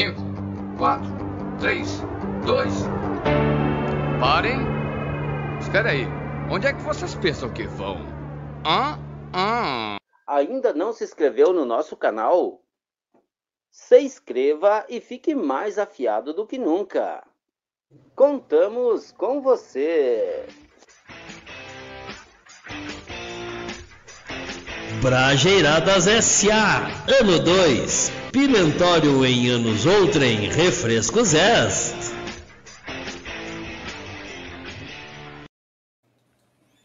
5, 4, 3, 2. Parem! Espera aí. Onde é que vocês pensam que vão? Hã? Hã? Ainda não se inscreveu no nosso canal? Se inscreva e fique mais afiado do que nunca. Contamos com você! Brajeiradas S.A. Ano 2. Pimentório em anos outrem. Refrescos.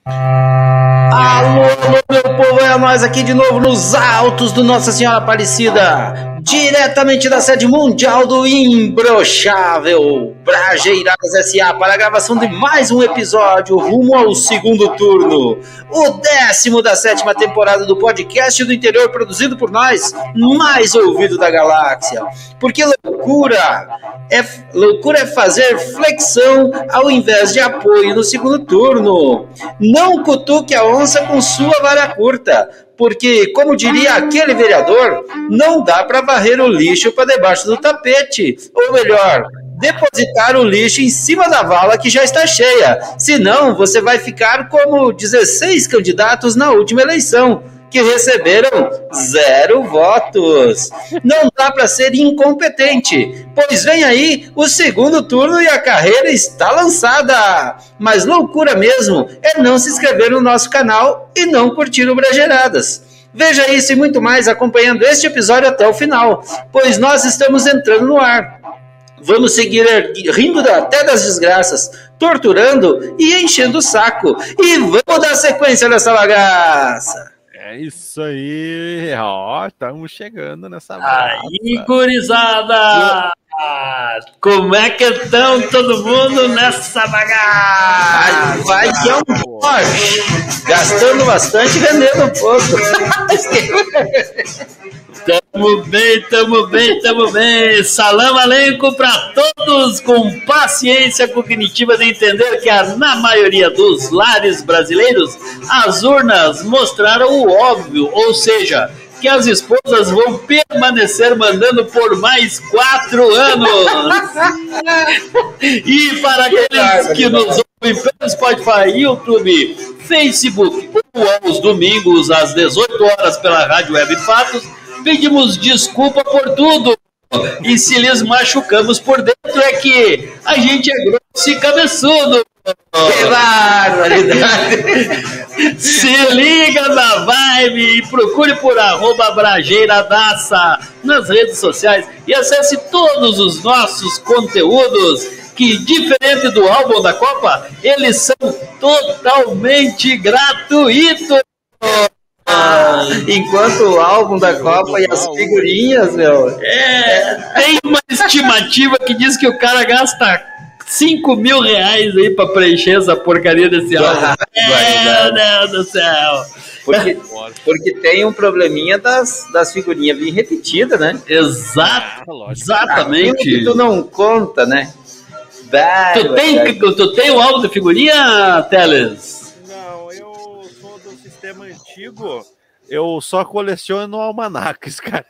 Alô, alô, meu povo, é nós aqui de novo nos altos do Nossa Senhora Aparecida, diretamente da sede mundial do Imbrochável Brajeiradas S.A. para a gravação de mais um episódio rumo ao segundo turno, o décimo da sétima temporada do podcast do interior produzido por nós, mais ouvido da galáxia. Porque loucura é loucura é fazer flexão ao invés de apoio no segundo turno. Não cutuque a onça com sua vara curta, porque, como diria aquele vereador, não dá para varrer o lixo para debaixo do tapete. Ou melhor, depositar o lixo em cima da vala que já está cheia. Senão, você vai ficar como 16 candidatos na última eleição, que receberam zero votos. Não dá para ser incompetente, pois vem aí o segundo turno e a carreira está lançada. Mas loucura mesmo é não se inscrever no nosso canal e não curtir o Brageradas. Veja isso e muito mais acompanhando este episódio até o final, pois nós estamos entrando no ar. Vamos seguir rindo até das desgraças, torturando e enchendo o saco. E vamos dar sequência nessa bagaça. É isso aí, ó, estamos chegando nessa Aí, gurizada! Como é que estão todo mundo nessa bagaça? Vai que é um forte, gastando bastante e vendendo um pouco. Tamo bem, tamo bem, tamo bem. Salam aleikum para todos com paciência cognitiva de entender que na maioria dos lares brasileiros as urnas mostraram o óbvio, ou seja, que as esposas vão permanecer mandando por mais quatro anos. e para aqueles que nos ouvem pelo Spotify, YouTube, Facebook ou aos domingos às 18 horas pela Rádio Web Fatos, pedimos desculpa por tudo. E se lhes machucamos por dentro é que a gente é grosso e cabeçudo. Que barbaridade! Se liga na vibe e procure por arroba Brajeiradaça nas redes sociais e acesse todos os nossos conteúdos que, diferente do álbum da Copa, eles são totalmente gratuitos. Enquanto o álbum da Copa e as figurinhas, meu. É, tem uma estimativa que diz que o cara gasta 5 mil reais aí pra preencher essa porcaria desse álbum. Meu Deus do céu. Porque, porque tem um probleminha das, das figurinhas vir repetidas, né? Exato, Ah, exatamente. Aquilo que tu não conta, né? Tu tem, tu tem o álbum de figurinha, Teles? Não, eu sou do sistema antigo. Eu só coleciono almanacs, cara.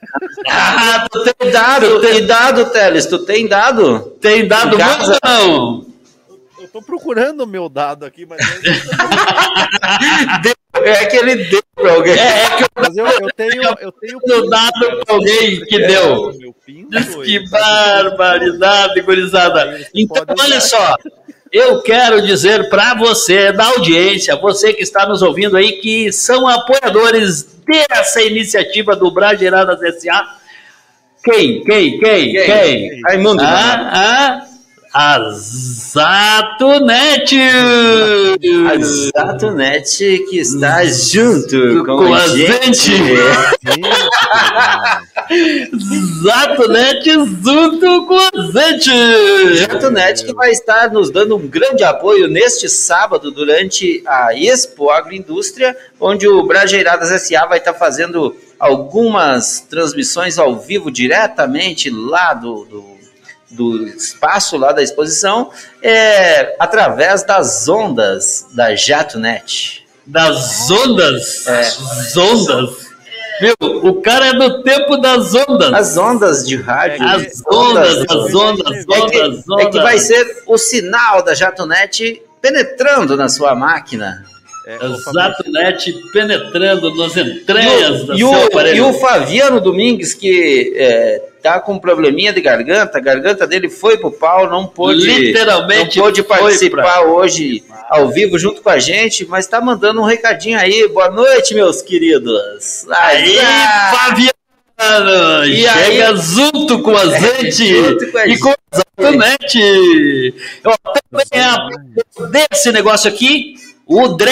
Ah, tu tem Dado, tu tem, dado, Teles, tu tem dado? tem dado muito não? Eu tô procurando o meu dado aqui, mas, É que ele deu pra alguém. É, é que eu mas eu, eu tenho. Eu tenho tenho dado pra alguém que deu. Meu pinto, Que barbaridade, gurizada. Então, olha só. Eu quero dizer para você, da audiência, você que está nos ouvindo aí, que são apoiadores dessa iniciativa do Brageiradas S.A. Quem? Quem? Quem? Quem? Quem? Raimundo. Ah, ah, a Zatonet! A Zatonet que está junto com, Com a a gente. gente. Zatonet junto com a gente! Zatonet que vai estar nos dando um grande apoio neste sábado durante a Expo Agroindústria, onde o Brajeiradas S.A. vai estar fazendo algumas transmissões ao vivo diretamente lá do, do, do espaço lá da exposição, é, através das ondas da JatoNet. Das ondas? É. As ondas? Viu? O cara é do tempo das ondas. As ondas de rádio. É as ondas, as ondas, as ondas, é que, as ondas. É que vai ser o sinal da Jatonet penetrando na sua máquina. É, Exato, net penetrando nas entranhas e o, e o, e o Fabiano Domingues, que é, tá com um probleminha de garganta, a garganta dele foi pro pau, não pôde, Literalmente não pôde participar pra... hoje ao vivo junto com a gente, mas tá mandando um recadinho aí. Boa noite, meus queridos. Aí, Fabiano! E chega aí, junto com a é, gente é, e com o Exatonet. Eu também é desse negócio aqui o DRE,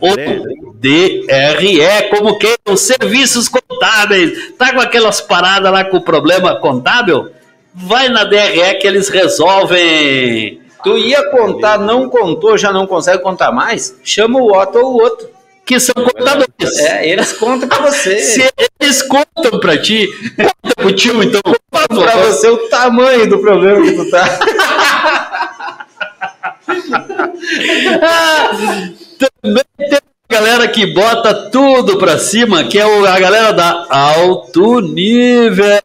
o DRE, como que os serviços contábeis. Tá com aquelas paradas lá com o problema contábil? Vai na DRE que eles resolvem. Tu ia contar, não contou, já não consegue contar mais? Chama o Otto ou o outro. Que são contadores. É, eles contam pra você. Se eles contam pra ti, conta pro tio, então. Conta pra você o tamanho do problema que tu tá. Também tem a galera que bota tudo pra cima, que é a galera da alto nível.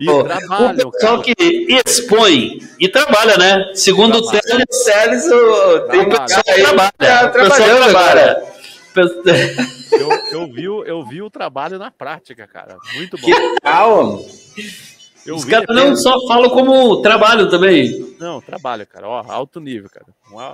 E trabalha, o pessoal cara. que expõe e trabalha, né? Segundo o Teles, Teles o, tem o pessoal que trabalha. Tá o pessoal trabalha. Eu, eu, vi, eu vi o trabalho na prática, cara. Muito bom. Que legal, eu Os caras não só falam como trabalho também. Não, trabalho, cara. Ó, alto nível, cara.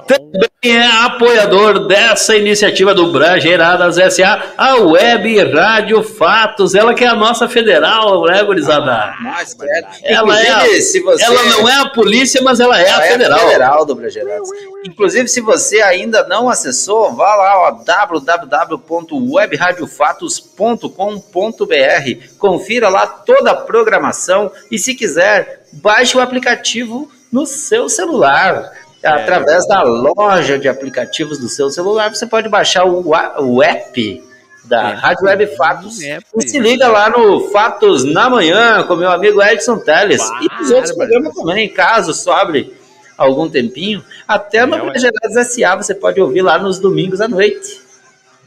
Também é apoiador dessa iniciativa do Brageiradas SA, a Web Rádio Fatos. Ela que é a nossa federal, né, gurizada? Ah, mas, é. Ela, é a, você... ela não é a polícia, mas ela é ela a federal. É a federal do Brageiradas. Inclusive, se você ainda não acessou, vá lá, www.webradiofatos.com.br. Confira lá toda a programação e se quiser, baixe o aplicativo no seu celular. É. Através da loja de aplicativos do seu celular, você pode baixar o, o app da é, Rádio Web Fatos é, e se liga lá no Fatos na Manhã com meu amigo Edson Teles e nos outros programas também, caso sobre algum tempinho. Até é, no Gerados S.A. você pode ouvir lá nos domingos à noite.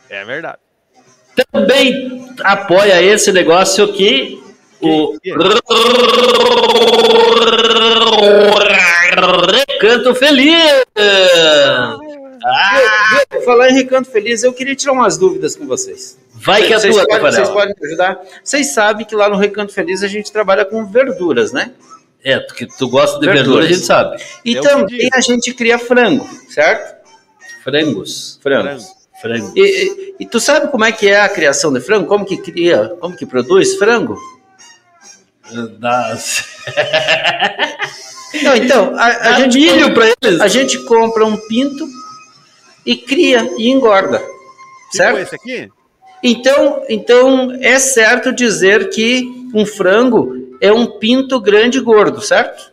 É verdade. Também apoia esse negócio aqui o Recanto Feliz. Ah. Falar em Recanto Feliz, eu queria tirar umas dúvidas com vocês. Vai que é vocês tua, podem, Vocês podem me ajudar. Vocês sabem que lá no Recanto Feliz a gente trabalha com verduras, né? É, porque tu gosta de verduras, verdura, a gente sabe. E eu também a gente cria frango, certo? Frangos. Frangos. Frango. E, e, e, tu sabe como é que é a criação de frango? Como que cria, como que produz frango? das. Não, então, a, a gente milho para eles. A gente compra um pinto e cria e engorda. Tipo certo? esse aqui? Então, então é certo dizer que um frango é um pinto grande e gordo, certo?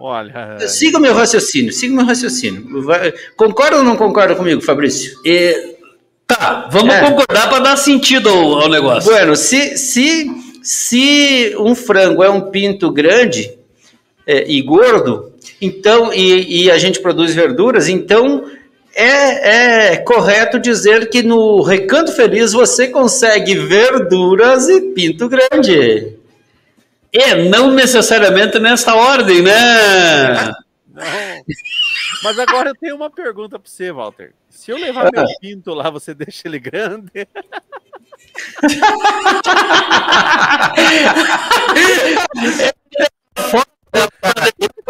Olha. Siga o meu raciocínio, siga o meu raciocínio. Vai, concorda ou não concorda comigo, Fabrício? E, tá, vamos é. concordar para dar sentido ao, ao negócio. Bueno, se, se se um frango é um pinto grande é, e gordo, então e, e, a gente produz verduras, então é, é, correto dizer que no Recanto Feliz você consegue verduras e pinto grande. É, não necessariamente nessa ordem, né? Não. Mas agora eu tenho uma pergunta para você, Walter. Se eu levar meu ah. pinto lá, você deixa ele grande?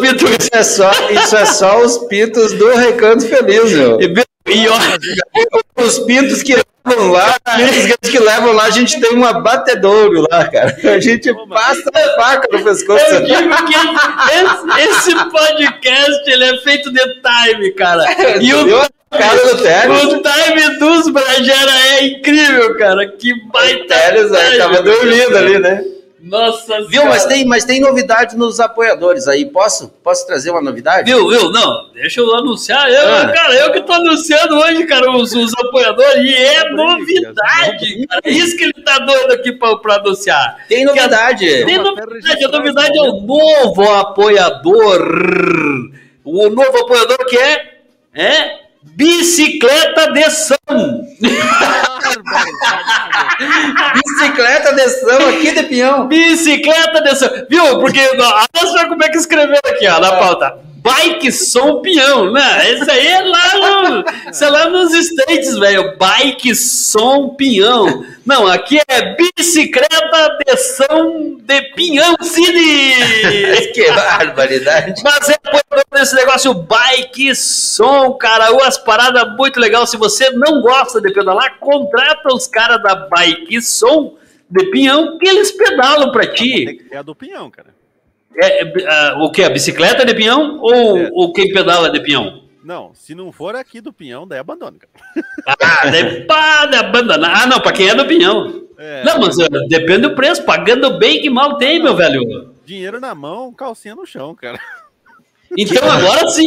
isso, é só, isso é só os pintos do Recanto Feliz, meu. E, os pintos que levam lá, pintos que levam lá, a gente tem um abatedouro lá, cara. A gente passa a faca no pescoço. Eu digo que esse, podcast ele é feito de time, cara. E o cara do Teles. O time dos Brajera é incrível, cara. Que baita. O Teles aí, tava dormindo ali, né? Nossa Viu, mas tem, mas tem novidade nos apoiadores aí. Posso? Posso trazer uma novidade? Viu, viu? Não, deixa eu anunciar. Eu, ah. Cara, eu que tô anunciando hoje, cara, os, os apoiadores. E é novidade, cara. É isso que ele tá doido aqui pra, pra anunciar. Tem novidade. Tem novidade. A novidade é o novo apoiador. O novo apoiador que é. É Bicicleta de São. bicicleta de São aqui de Pinhão. Bicicleta de São. Viu? Porque olha só como é que escreveu aqui, ó, na pauta. Bike Som Peão, né? Esse aí é lá, no, é lá nos States, velho. Bike Som Pinhão. Não, aqui é bicicleta de São de Pinhão City. que barbaridade. Mas é esse negócio bike som, cara, umas paradas muito legal. Se você não gosta de pedalar, contrata os caras da bike som de Pinhão que eles pedalam pra ti. É a do Pinhão, cara. É, é, o que? A bicicleta de pinhão ou, é. ou quem pedala de pinhão? Não, se não for aqui do pinhão, daí abandona, cara. Ah, daí pode abandonar. Ah, não, pra quem é do pinhão. É. Não, mas uh, depende do preço. Pagando bem que mal tem, meu velho. Dinheiro na mão, calcinha no chão, cara. Então agora sim.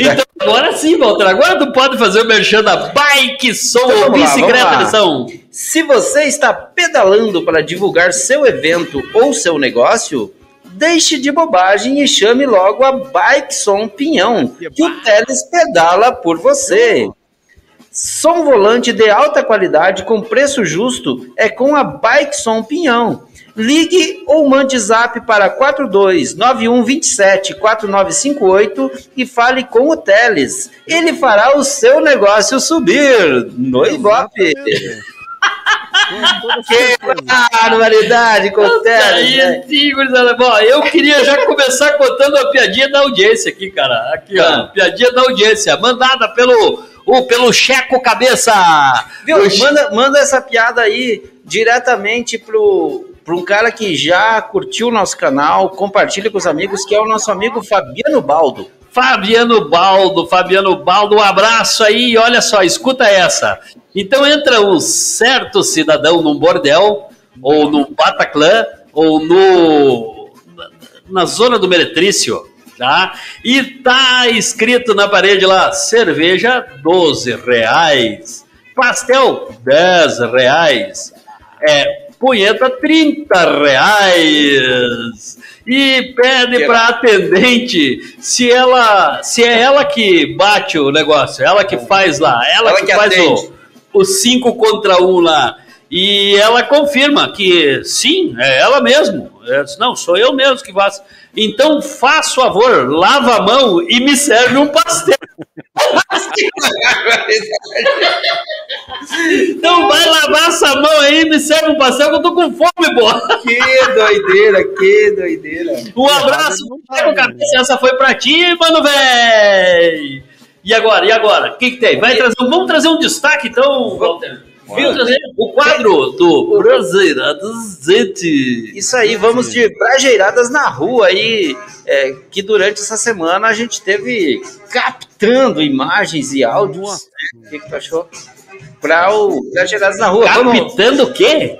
então agora sim, Walter. Agora tu pode fazer o merchan da Bike Som então, Bicicleta de São. Se você está pedalando para divulgar seu evento ou seu negócio, deixe de bobagem e chame logo a Bike Som Pinhão, que o Teles pedala por você. Som volante de alta qualidade com preço justo é com a Bike Som Pinhão. Ligue ou mande zap para 429127 4958 e fale com o Teles. Ele fará o seu negócio subir no Ibope. Que barbaridade o Teles. Né? Bom, eu queria já começar contando a piadinha da audiência aqui, cara. Aqui, ó, ah. piadinha da audiência, mandada pelo, o, pelo Checo Cabeça. Viu? Manda, manda essa piada aí diretamente pro para um cara que já curtiu o nosso canal, compartilha com os amigos, que é o nosso amigo Fabiano Baldo. Fabiano Baldo, Fabiano Baldo, um abraço aí, olha só, escuta essa. Então entra um certo cidadão num bordel, ou num Bataclan, ou no na zona do Meretrício, tá? E tá escrito na parede lá, cerveja 12 reais, pastel 10 reais, é, punheta 30 reais. E pede para atendente se ela se é ela que bate o negócio, ela que faz lá, ela, ela que, que, faz o, o cinco contra um lá. E ela confirma que sim, é ela mesmo. É, não, sou eu mesmo que faço. Então, faz favor, lava a mão e me serve um pastel. então vai lavar essa mão aí e me serve um pastel que eu tô com fome, boa. Que doideira, que doideira. Um abraço, cabeça, essa foi pra ti, mano, véi. E agora, e agora? O que, que tem? Vai trazer, vamos trazer um destaque então, Walter? O quadro do Brajeiradas Gente. Isso aí, vamos de Brajeiradas na rua aí, é, que durante essa semana a gente teve captando imagens e áudios. O que, que tu achou? Para o Brajeiradas na rua. Captando vamos... o quê?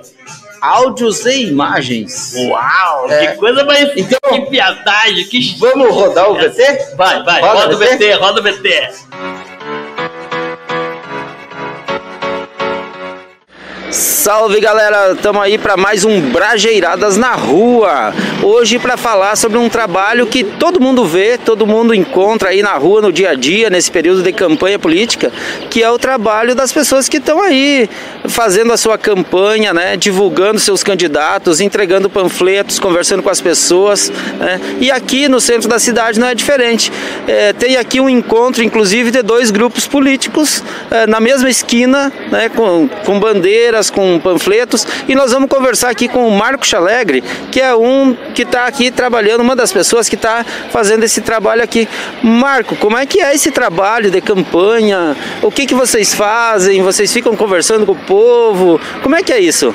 Áudios e imagens. Uau, é. que coisa mais. Então, que piadagem, que. Vamos rodar o VT? Vai, vai, roda, roda o VT, roda o VT. Salve galera, estamos aí para mais um Brajeiradas na Rua. Hoje para falar sobre um trabalho que todo mundo vê, todo mundo encontra aí na rua no dia a dia, nesse período de campanha política, que é o trabalho das pessoas que estão aí fazendo a sua campanha, né, divulgando seus candidatos, entregando panfletos, conversando com as pessoas. Né? E aqui no centro da cidade não é diferente. É, tem aqui um encontro, inclusive, de dois grupos políticos é, na mesma esquina, né, com, com bandeiras com panfletos e nós vamos conversar aqui com o Marco Chalegre, que é um que está aqui trabalhando, uma das pessoas que está fazendo esse trabalho aqui. Marco, como é que é esse trabalho de campanha? O que, que vocês fazem? Vocês ficam conversando com o povo? Como é que é isso?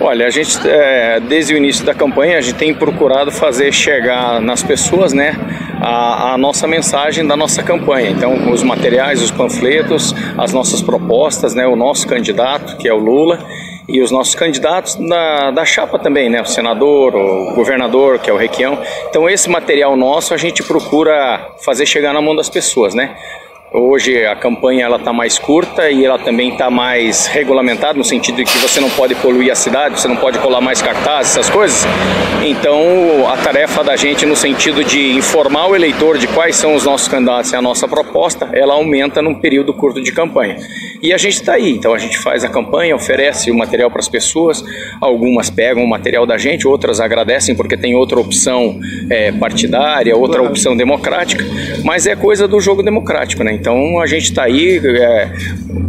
Olha, a gente, é, desde o início da campanha, a gente tem procurado fazer chegar nas pessoas, né, a, a, nossa mensagem da nossa campanha. Então, os materiais, os panfletos, as nossas propostas, né, o nosso candidato, que é o Lula, e os nossos candidatos da, da chapa também, né, o senador, o governador, que é o Requião. Então, esse material nosso a gente procura fazer chegar na mão das pessoas, né. Hoje a campanha ela está mais curta e ela também está mais regulamentada no sentido de que você não pode poluir a cidade, você não pode colar mais cartazes, essas coisas. Então a tarefa da gente no sentido de informar o eleitor de quais são os nossos candidatos e a nossa proposta, ela aumenta num período curto de campanha. E a gente está aí, então a gente faz a campanha, oferece o material para as pessoas, algumas pegam o material da gente, outras agradecem porque tem outra opção é, partidária, outra opção democrática, mas é coisa do jogo democrático, né? Então a gente está aí, é,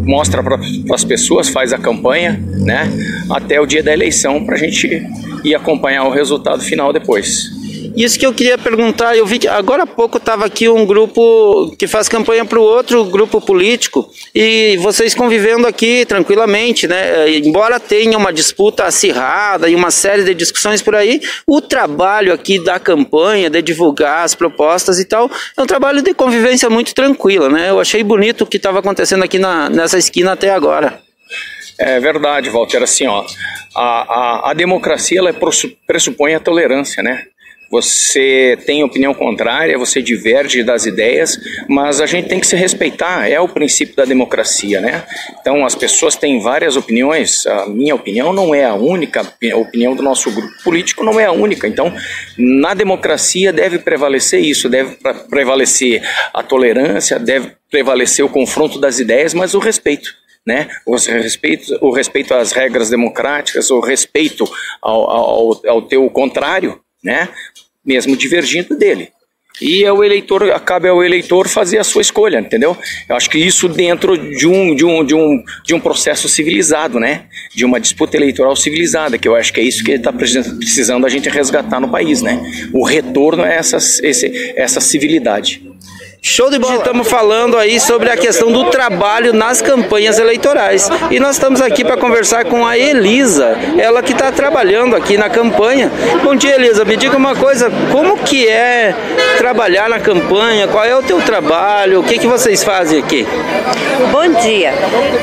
mostra para as pessoas, faz a campanha, né? Até o dia da eleição para a gente ir acompanhar o resultado final depois. Isso que eu queria perguntar, eu vi que agora há pouco estava aqui um grupo que faz campanha para o outro grupo político e vocês convivendo aqui tranquilamente, né? Embora tenha uma disputa acirrada e uma série de discussões por aí, o trabalho aqui da campanha, de divulgar as propostas e tal, é um trabalho de convivência muito tranquila, né? Eu achei bonito o que estava acontecendo aqui na, nessa esquina até agora. É verdade, Walter. Assim, ó, a, a, a democracia ela pressupõe a tolerância, né? Você tem opinião contrária, você diverge das ideias, mas a gente tem que se respeitar, é o princípio da democracia, né? Então as pessoas têm várias opiniões, a minha opinião não é a única, a opinião do nosso grupo político não é a única. Então, na democracia deve prevalecer isso, deve prevalecer a tolerância, deve prevalecer o confronto das ideias, mas o respeito. Né? O, respeito, o respeito às regras democráticas, o respeito ao, ao, ao teu contrário, né? Mesmo divergindo dele. E é o eleitor, cabe ao eleitor fazer a sua escolha, entendeu? Eu acho que isso dentro de um, de um, de um, de um processo civilizado, né? De uma disputa eleitoral civilizada, que eu acho que é isso que está precisando a gente resgatar no país, né? O retorno a esse, essa civilidade. Show de bola. Estamos falando aí sobre a questão do trabalho nas campanhas eleitorais. E nós estamos aqui para conversar com a Elisa, ela que está trabalhando aqui na campanha. Bom dia, Elisa. Me diga uma coisa, como que é trabalhar na campanha? Qual é o teu trabalho? O que, que vocês fazem aqui? Bom dia.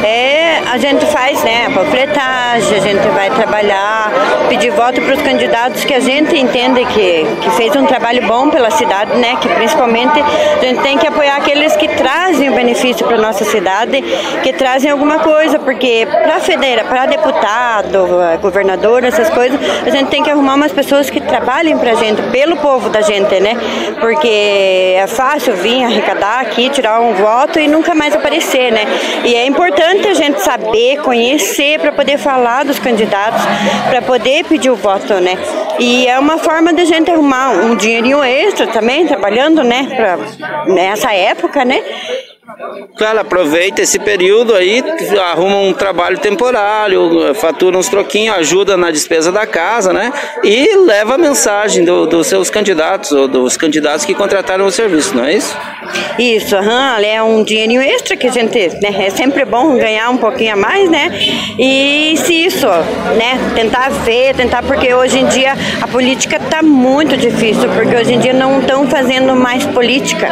É, a gente faz né, a panfletagem, a gente vai trabalhar, pedir voto para os candidatos que a gente entende que, que fez um trabalho bom pela cidade, né? Que principalmente a gente tem que apoiar aqueles que trazem o benefício para nossa cidade, que trazem alguma coisa, porque para federa, para deputado, governador, essas coisas, a gente tem que arrumar umas pessoas que trabalhem para a gente, pelo povo da gente, né? Porque é fácil vir arrecadar aqui, tirar um voto e nunca mais aparecer, né? E é importante a gente saber, conhecer para poder falar dos candidatos, para poder pedir o voto, né? E é uma forma de a gente arrumar um dinheirinho extra também, trabalhando, né? Pra, nessa época, né? Claro, aproveita esse período aí, arruma um trabalho temporário, fatura uns troquinhos, ajuda na despesa da casa, né? E leva a mensagem do, dos seus candidatos, ou dos candidatos que contrataram o serviço, não é isso? Isso, uhum, é um dinheirinho extra que a gente, né? É sempre bom ganhar um pouquinho a mais, né? E se isso, né? Tentar ver, tentar, porque hoje em dia a política tá muito difícil, porque hoje em dia não estão fazendo mais política,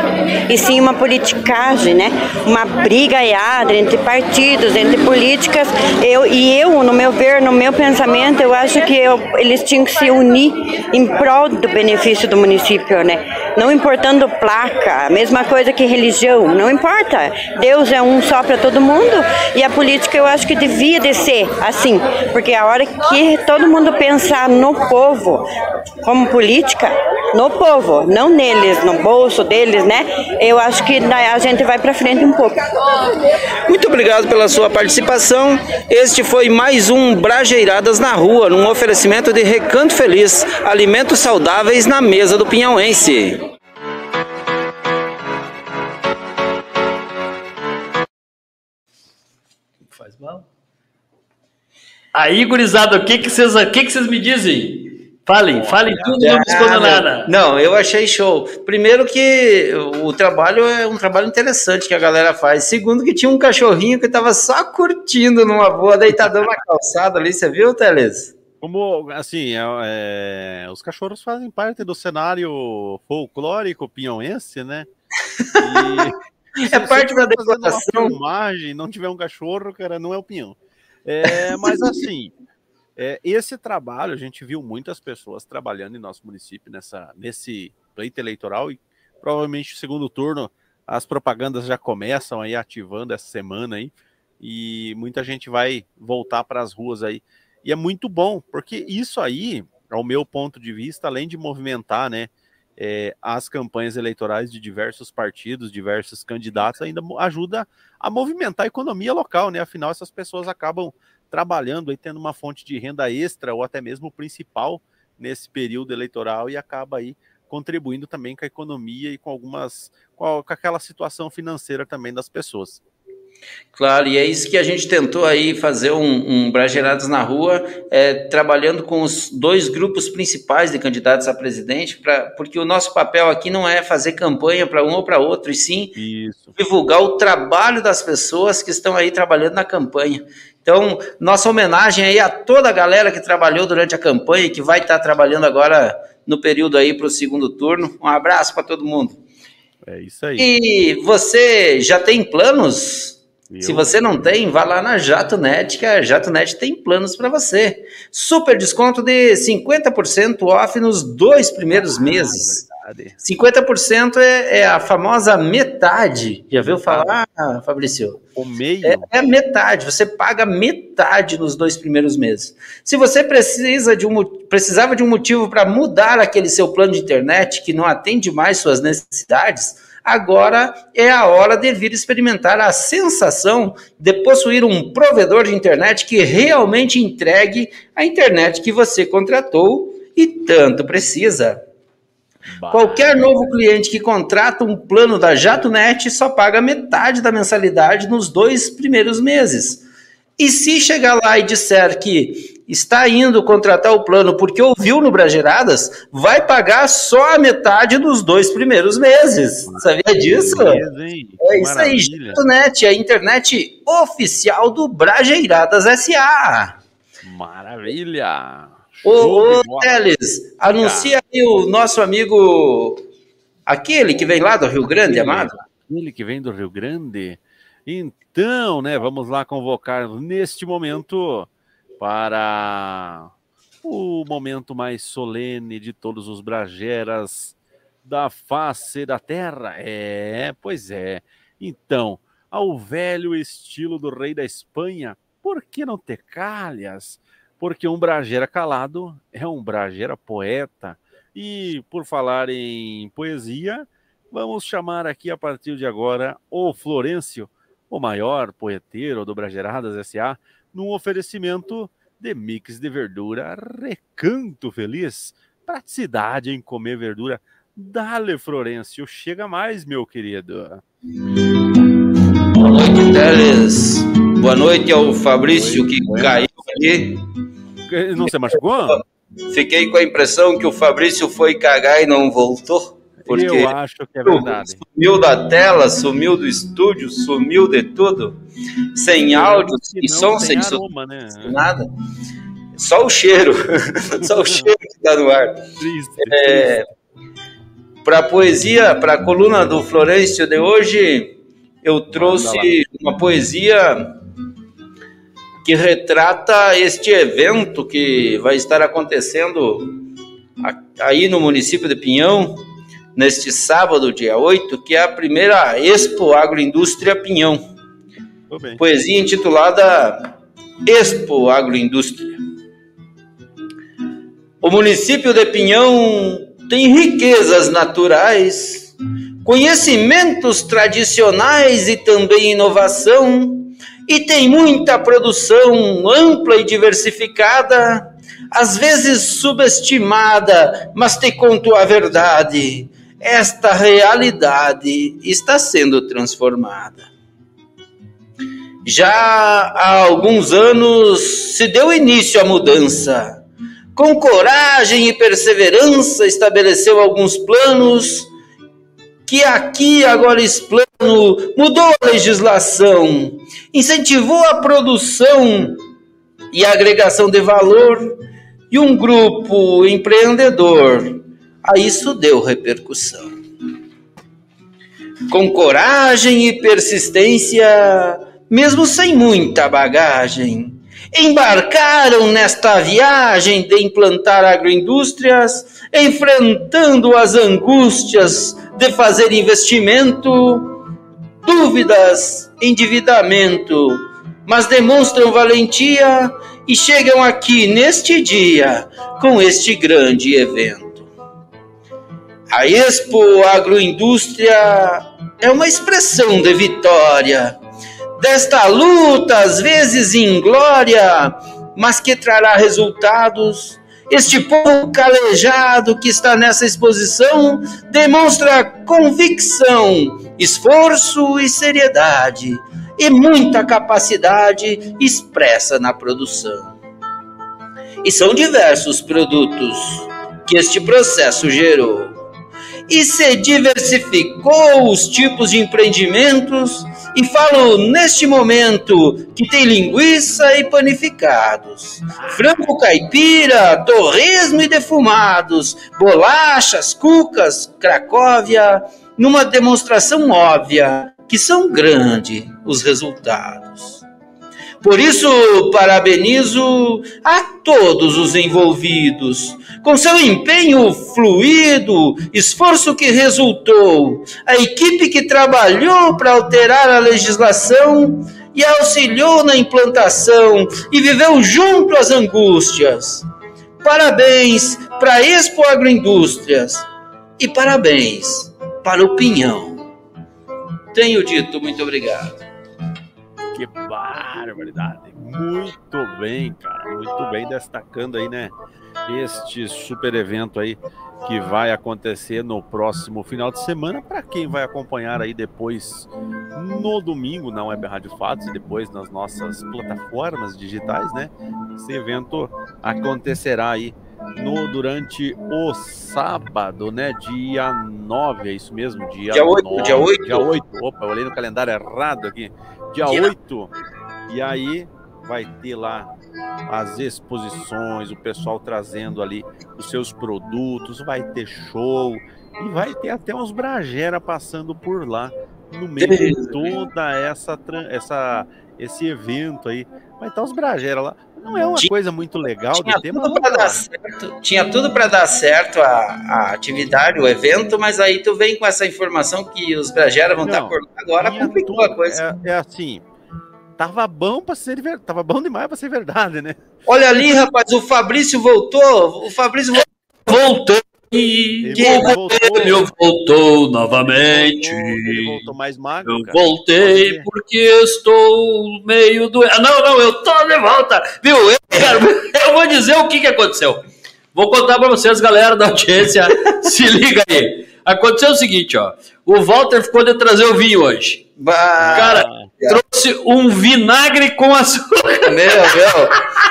e sim uma politicagem, né? Uma briga aiada entre partidos, entre políticas. Eu, e eu, no meu ver, no meu pensamento, eu acho que eu, eles tinham que se unir em prol do benefício do município, né? Não importando placa, a mesma coisa que religião, não importa. Deus é um só para todo mundo e a política eu acho que devia de ser assim, porque a hora que todo mundo pensar no povo como política, no povo, não neles, no bolso deles, né? Eu acho que a gente vai para frente um pouco. Muito obrigado pela sua participação. Este foi mais um Brajeiradas na Rua, num oferecimento de Recanto Feliz, alimentos saudáveis na mesa do Pinhauense. Aí, gurizada, o que que vocês, o que que vocês me dizem? Falem, falem tudo, não me escondam nada. Não, eu achei show. Primeiro que o trabalho é um trabalho interessante que a galera faz. Segundo que tinha um cachorrinho que tava só curtindo numa boa, deitadão na calçada ali, você viu, Teles? Como, assim, é, é, os cachorros fazem parte do cenário folclórico pinhonense, né? E, é parte da decoração. Filmagem, não tiver um cachorro, cara, não é o pinhão. É, mas assim, é, esse trabalho, a gente viu muitas pessoas trabalhando em nosso município nessa, nesse pleito eleitoral e provavelmente segundo turno as propagandas já começam aí ativando essa semana aí e muita gente vai voltar para as ruas aí. E é muito bom, porque isso aí, ao meu ponto de vista, além de movimentar, né, é, as campanhas eleitorais de diversos partidos, diversos candidatos, ainda ajuda a movimentar a economia local, né? Afinal, essas pessoas acabam trabalhando e tendo uma fonte de renda extra ou até mesmo principal nesse período eleitoral e acaba aí contribuindo também com a economia e com algumas com, aquela situação financeira também das pessoas. Claro, e é isso que a gente tentou aí fazer um, um Bragerados na Rua, é, trabalhando com os dois grupos principais de candidatos a presidente, pra, porque o nosso papel aqui não é fazer campanha para um ou para outro, e sim isso. divulgar o trabalho das pessoas que estão aí trabalhando na campanha. Então, nossa homenagem aí a toda a galera que trabalhou durante a campanha e que vai estar trabalhando agora no período aí para o segundo turno. Um abraço para todo mundo. É isso aí. E você já tem planos? Eu... Se você não tem, vá lá na JatoNet, que a JatoNet tem planos para você. Super desconto de 50% off nos dois primeiros ah, meses. 50% é, é, a famosa metade. Já viu falar, Fabrício? O meio? É, é, a metade. Você paga metade nos dois primeiros meses. Se você precisa de um, precisava de um motivo para mudar aquele seu plano de internet que não atende mais suas necessidades, agora é a hora de vir experimentar a sensação de possuir um provedor de internet que realmente entregue a internet que você contratou e tanto precisa. Qualquer novo cliente que contrata um plano da JatoNet só paga metade da mensalidade nos dois primeiros meses. E se chegar lá e disser que está indo contratar o plano porque ouviu no Brageradas, vai pagar só a metade dos dois primeiros meses. Sabia disso? é isso aí, JatoNet, a internet oficial do Brageiradas SA. Maravilha! Ô, ô Teles, anuncia aí o nosso amigo, aquele que vem lá do Rio Grande, amado. Aquele que vem do Rio Grande. Então, né, vamos lá convocar neste momento para o momento mais solene de todos os brageras da face da terra. É, pois é. Então, ao velho estilo do rei da Espanha, por que não ter calhas? porque um bragera calado é um bragera poeta. E por falar em poesia, vamos chamar aqui a partir de agora o Florencio, o maior poeteiro do Brageradas SA, num oferecimento de mix de verdura recanto feliz. Praticidade em comer verdura. Dale, Florencio, chega mais, meu querido. Boa noite, Teles. Boa noite ao Fabrício que caiu ali. Não se machucou? Fiquei com a impressão que o Fabrício foi cagar e não voltou. Porque eu acho que é verdade. Sumiu da tela, sumiu do estúdio, sumiu de tudo. Sem áudio, sem som, sem aroma, né? nada. Só o cheiro. Só o cheiro que está no ar. Triste. É, para a poesia, para a coluna do Florencio de hoje, eu trouxe uma poesia que retrata este evento que vai estar acontecendo aí no município de Pinhão, neste sábado, dia 8, que é a primeira Expo Agroindústria Pinhão. Poesia intitulada Expo Agroindústria. O município de Pinhão tem riquezas naturais, conhecimentos tradicionais e também inovação e tem muita produção ampla e diversificada, às vezes subestimada, mas te conto a verdade: esta realidade está sendo transformada. Já há alguns anos se deu início à mudança. Com coragem e perseverança, estabeleceu alguns planos que aqui agora explano, mudou a legislação, incentivou a produção e a agregação de valor e um grupo empreendedor. A isso deu repercussão. Com coragem e persistência, mesmo sem muita bagagem, embarcaram nesta viagem de implantar agroindústrias, enfrentando as angústias de fazer investimento dúvidas, endividamento, mas demonstram valentia e chegam aqui neste dia com este grande evento. A Expo Agroindústria é uma expressão de vitória, desta luta, às vezes inglória, mas que trará resultados. Este povo calejado que está nessa exposição demonstra convicção, esforço e seriedade e muita capacidade expressa na produção. E são diversos produtos que este processo gerou. E se diversificou os tipos de empreendimentos, e falo neste momento que tem linguiça e panificados, frango caipira, torresmo e defumados, bolachas, cucas, cracóvia, numa demonstração óbvia que são grandes os resultados. Por isso, parabenizo a todos os envolvidos, com seu empenho fluido, esforço que resultou, a equipe que trabalhou para alterar a legislação e auxiliou na implantação e viveu junto às angústias. Parabéns para a Expo Agroindústrias e parabéns para o Pinhão. Tenho dito muito obrigado. Que barbaridade. Muito bem, cara. Muito bem destacando aí, né? Este super evento aí que vai acontecer no próximo final de semana. Para quem vai acompanhar aí depois no domingo na Web Rádio Fatos e depois nas nossas plataformas digitais, né? Esse evento acontecerá aí no, durante o sábado, né? Dia 9, é isso mesmo? Dia, dia 8, 9, dia 8. Dia 8. Opa, eu olhei no calendário errado aqui. Dia, dia 8. E aí vai ter lá as exposições, o pessoal trazendo ali os seus produtos, vai ter show e vai ter até uns bragera passando por lá no meio de toda essa essa esse evento aí. Vai estar os bragera lá. Não é uma tinha, coisa muito legal tinha tema, tudo para dar certo, Tinha tudo para dar certo a, a, atividade, o evento, mas aí tu vem com essa informação que os Bragera vão estar lá agora, complicou a coisa. É, é, assim, tava bom para ser verdade, tava bom demais para ser verdade, né? Olha ali, rapaz, o Fabrício voltou, o Fabrício voltou. Ele que voltou, voltou novamente. Ele voltou mais magro. Eu cara. voltei porque estou meio doente. Ah, não, não, eu tô de volta. Viu? Eu, cara, eu vou dizer o que, que aconteceu. Vou contar para vocês, galera da audiência. se liga aí. Aconteceu o seguinte, ó. O Walter ficou de trazer o vinho hoje. Bah, cara, trouxe um vinagre com açúcar. Meu, meu.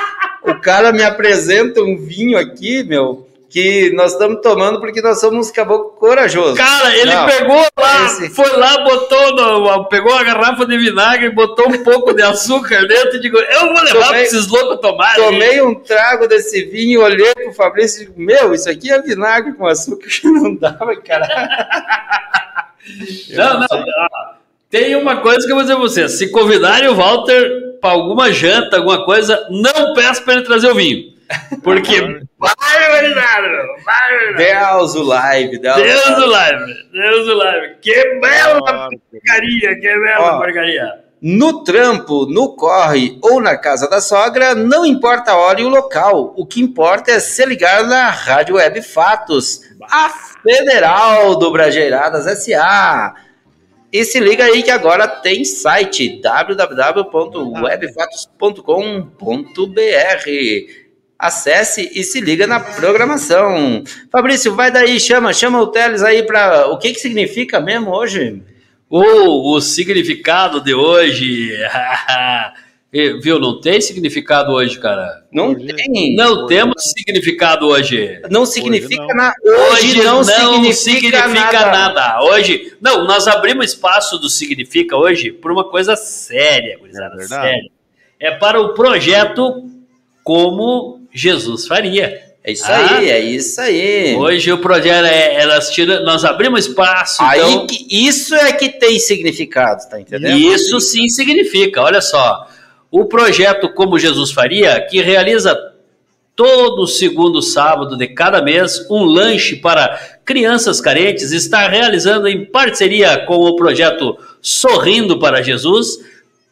O cara me apresenta um vinho aqui, meu que nós estamos tomando porque nós somos caboclo corajoso. Cara, ele Não, pegou lá, esse... foi lá, botou, no, pegou a garrafa de vinagre, botou um pouco de açúcar dentro e digo, eu vou levar para esses loucos tomarem. Tomei um trago desse vinho, olhei pro Fabrício e digo, meu, isso aqui é vinagre com açúcar que não dava, cara. não, não, não. Tem uma coisa que eu vou dizer pra você, se convidarem o Walter para alguma janta, alguma coisa, não peço para ele trazer o vinho. Porque barbaridade, Deus o live, Deus, Deus o live, Deus o live. Que bela porcaria, que bela Ó, porcaria. No trampo, no corre ou na casa da sogra, não importa a hora e o local. O que importa é se ligar na Rádio Web Fatos, a Federal do Brajeiradas SA. E se liga aí que agora tem site www.webfatos.com.br acesse e se liga na programação. Fabrício, vai daí, chama, chama o Teles aí para o que que significa mesmo hoje? O, o significado de hoje, viu? Não tem significado hoje, cara. Não hoje, tem. Não hoje temos não. significado hoje. Não significa nada. Hoje, hoje, não, não significa, significa nada. nada. Hoje, não. Nós abrimos espaço do significa hoje por uma coisa séria, coisa é séria. É para o projeto como Jesus faria. É isso ah, aí, é isso aí. Hoje o projeto é, elas tiram, nós abrimos espaço. Aí então, que, isso é que tem significado, tá entendendo? Isso sim significa. Olha só, o projeto como Jesus faria, que realiza todo segundo sábado de cada mês, um lanche para crianças carentes está realizando em parceria com o projeto Sorrindo para Jesus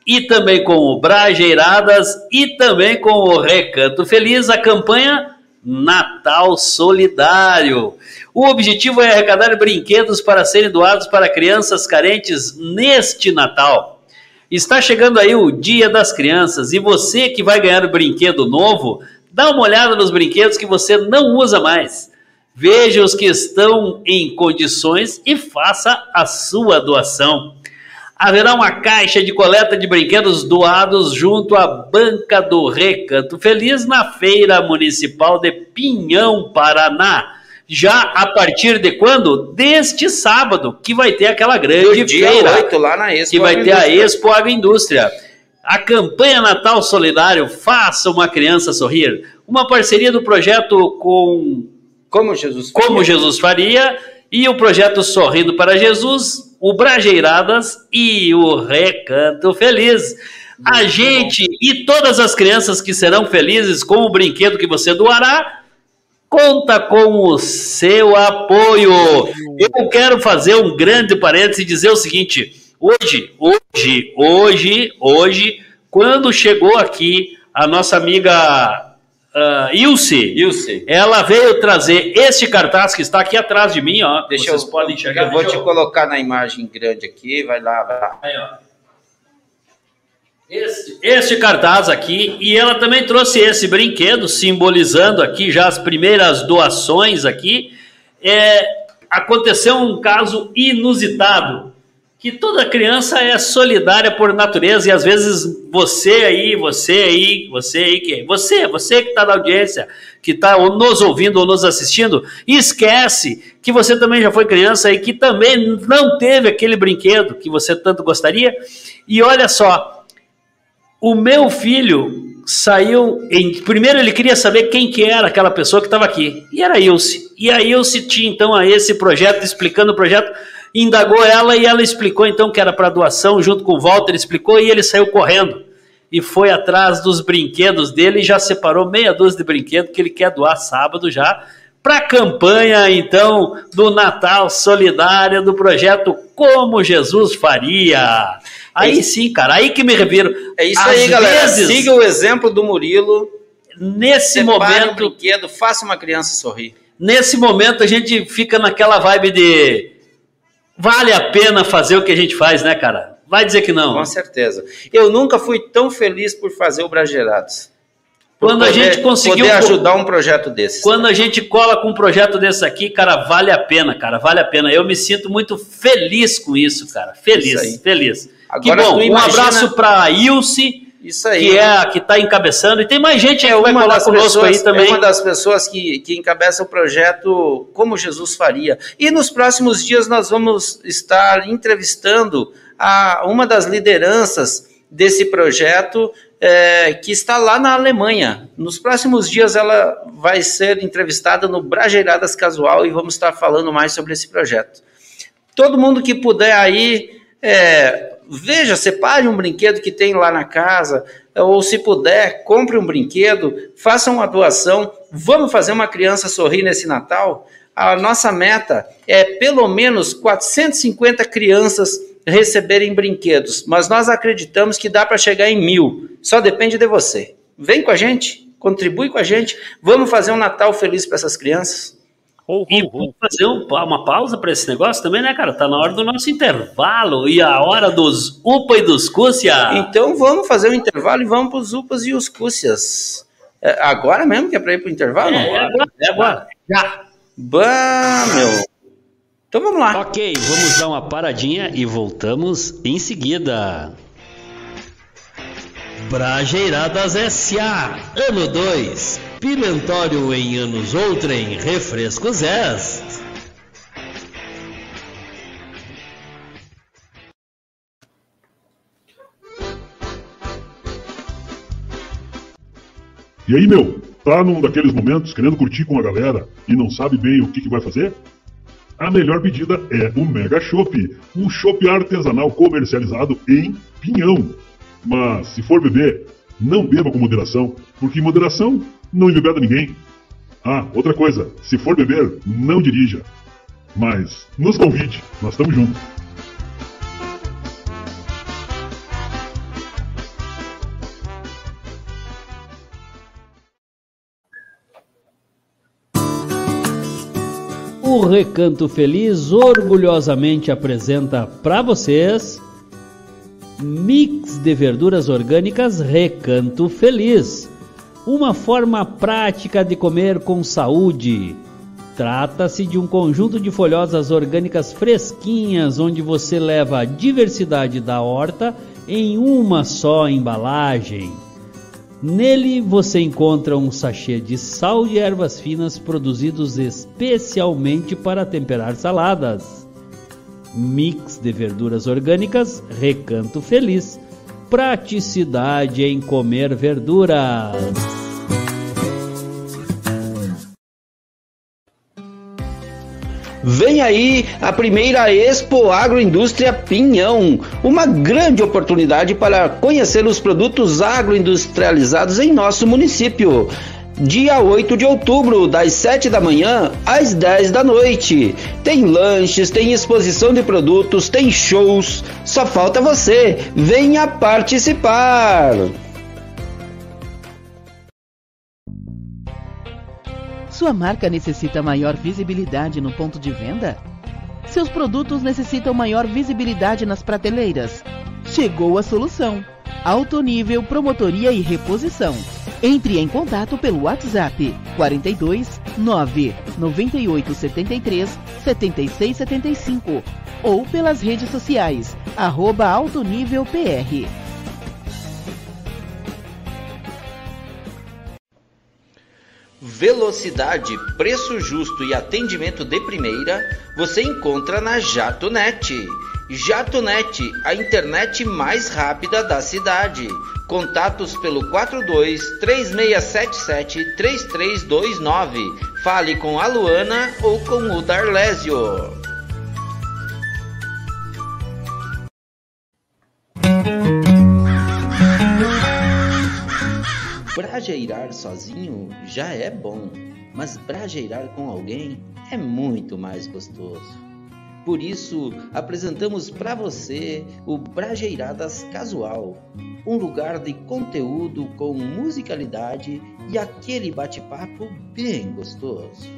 e também com o Brajeiradas e também com o Recanto Feliz, a campanha Natal Solidário. O objetivo é arrecadar brinquedos para serem doados para crianças carentes neste Natal. Está chegando aí o Dia das Crianças e você que vai ganhar brinquedo novo, dá uma olhada nos brinquedos que você não usa mais. Veja os que estão em condições e faça a sua doação haverá uma caixa de coleta de brinquedos doados junto à Banca do Recanto Feliz na Feira Municipal de Pinhão, Paraná. Já a partir de quando? Deste sábado, que vai ter aquela grande dia feira. 8, lá na Expo que vai ter a Expo Agroindústria. A campanha Natal Solidário Faça uma Criança Sorrir. Uma parceria do projeto com Como Jesus Faria, Como Jesus Faria e o projeto Sorrindo para Jesus o Brajeiradas e o Recanto Feliz. A gente e todas as crianças que serão felizes com o brinquedo que você doará, conta com o seu apoio. Eu quero fazer um grande parênteses e dizer o seguinte: hoje, hoje, hoje, hoje, quando chegou aqui a nossa amiga uh, Ilse, Ilse, ela veio trazer este cartaz que está aqui atrás de mim, ó. Deixa vocês eu, podem enxergar. Eu vou te eu... colocar na imagem grande aqui, vai lá, vai lá. Aí, ó. Este, este, cartaz aqui, e ela também trouxe esse brinquedo, simbolizando aqui já as primeiras doações aqui. É, aconteceu um caso inusitado que toda criança é solidária por natureza e às vezes você aí, você aí, você aí, que você, você que está na audiência, que está nos ouvindo ou nos assistindo, esquece que você também já foi criança e que também não teve aquele brinquedo que você tanto gostaria. E olha só, o meu filho saiu em primeiro ele queria saber quem que era aquela pessoa que estava aqui e era a Ilse e a Ilse tinha então a esse projeto explicando o projeto indagou ela e ela explicou então que era para doação, junto com o Walter, explicou e ele saiu correndo e foi atrás dos brinquedos dele e já separou meia dúzia de brinquedos que ele quer doar sábado já para a campanha então do Natal Solidária do projeto Como Jesus Faria. Aí é sim, cara, aí que me reviro. É isso Às aí, galera. Siga o exemplo do Murilo. Nesse momento, um brinquedo, faça uma criança sorrir. Nesse momento a gente fica naquela vibe de Vale a pena fazer o que a gente faz, né, cara? Vai dizer que não. Com certeza. Eu nunca fui tão feliz por fazer o Bragerados. Quando poder, a gente conseguiu poder ajudar um projeto desse. Quando a gente cola com um projeto desse aqui, cara, vale a pena, cara, vale a pena. Eu me sinto muito feliz com isso, cara. Feliz, isso feliz. Agora, que bom. Imagina... Um abraço para Ilse isso aí. Que é que está encabeçando. E tem mais gente é que vai colar conosco pessoas, aí também. É uma das pessoas que, que encabeça o projeto Como Jesus Faria. E nos próximos dias nós vamos estar entrevistando a, uma das lideranças desse projeto é, que está lá na Alemanha. Nos próximos dias ela vai ser entrevistada no Brajeiradas Casual e vamos estar falando mais sobre esse projeto. Todo mundo que puder aí é, veja, separe um brinquedo que tem lá na casa, ou se puder, compre um brinquedo, faça uma doação. Vamos fazer uma criança sorrir nesse Natal? A nossa meta é pelo menos 450 crianças receberem brinquedos, mas nós acreditamos que dá para chegar em mil. Só depende de você. Vem com a gente, contribui com a gente. Vamos fazer um Natal feliz para essas crianças. Oh, oh, e vamos fazer um, uma pausa para esse negócio também, né, cara? Tá na hora do nosso intervalo e a hora dos UPA e dos Cúcia. Então vamos fazer o um intervalo e vamos para os UPAs e os Cúcias. É, agora mesmo que é para ir para o intervalo? É, é agora, é agora. Já. Bah, meu. Então vamos lá. Ok, vamos dar uma paradinha e voltamos em seguida. Brajeiradas S.A. Ano 2. Pimentório em anos outrem. Refrescos est. E aí, meu? Tá num daqueles momentos querendo curtir com a galera e não sabe bem o que, que vai fazer? A melhor pedida é o Mega Chopp, um chopp artesanal comercializado em Pinhão. Mas se for beber, Não beba com moderação, porque moderação não embebeda ninguém. Ah, outra coisa, se for beber, não dirija. Mas nos convide, nós estamos juntos. O Recanto Feliz orgulhosamente apresenta para vocês Mix de verduras orgânicas Recanto Feliz. Uma forma prática de comer com saúde. Trata-se de um conjunto de folhosas orgânicas fresquinhas, onde você leva a diversidade da horta em uma só embalagem. Nele você encontra um sachê de sal e ervas finas produzidos especialmente para temperar saladas. Mix de verduras orgânicas Recanto Feliz. Praticidade em comer verduras. Vem aí a primeira Expo Agroindústria Pinhão, uma grande oportunidade para conhecer os produtos agroindustrializados em nosso município. Dia 8 de outubro, das 7 da manhã às 10 da noite. Tem lanches, tem exposição de produtos, tem shows. Só falta você. Venha participar! Sua marca necessita maior visibilidade no ponto de venda? Seus produtos necessitam maior visibilidade nas prateleiras? Chegou a solução! Alto nível promotoria e reposição. Entre em contato pelo WhatsApp 42 9 98 73 76 75 ou pelas redes sociais arroba Alto Nível PR. Velocidade, preço justo e atendimento de primeira você encontra na JatoNet. JatoNet, a internet mais rápida da cidade. Contatos pelo 42 3677 3329. Fale com a Luana ou com o Darlésio. Brajeirar sozinho já é bom, mas brajeirar com alguém é muito mais gostoso. Por isso, apresentamos para você o Brajeiradas Casual, um lugar de conteúdo com musicalidade e aquele bate-papo bem gostoso.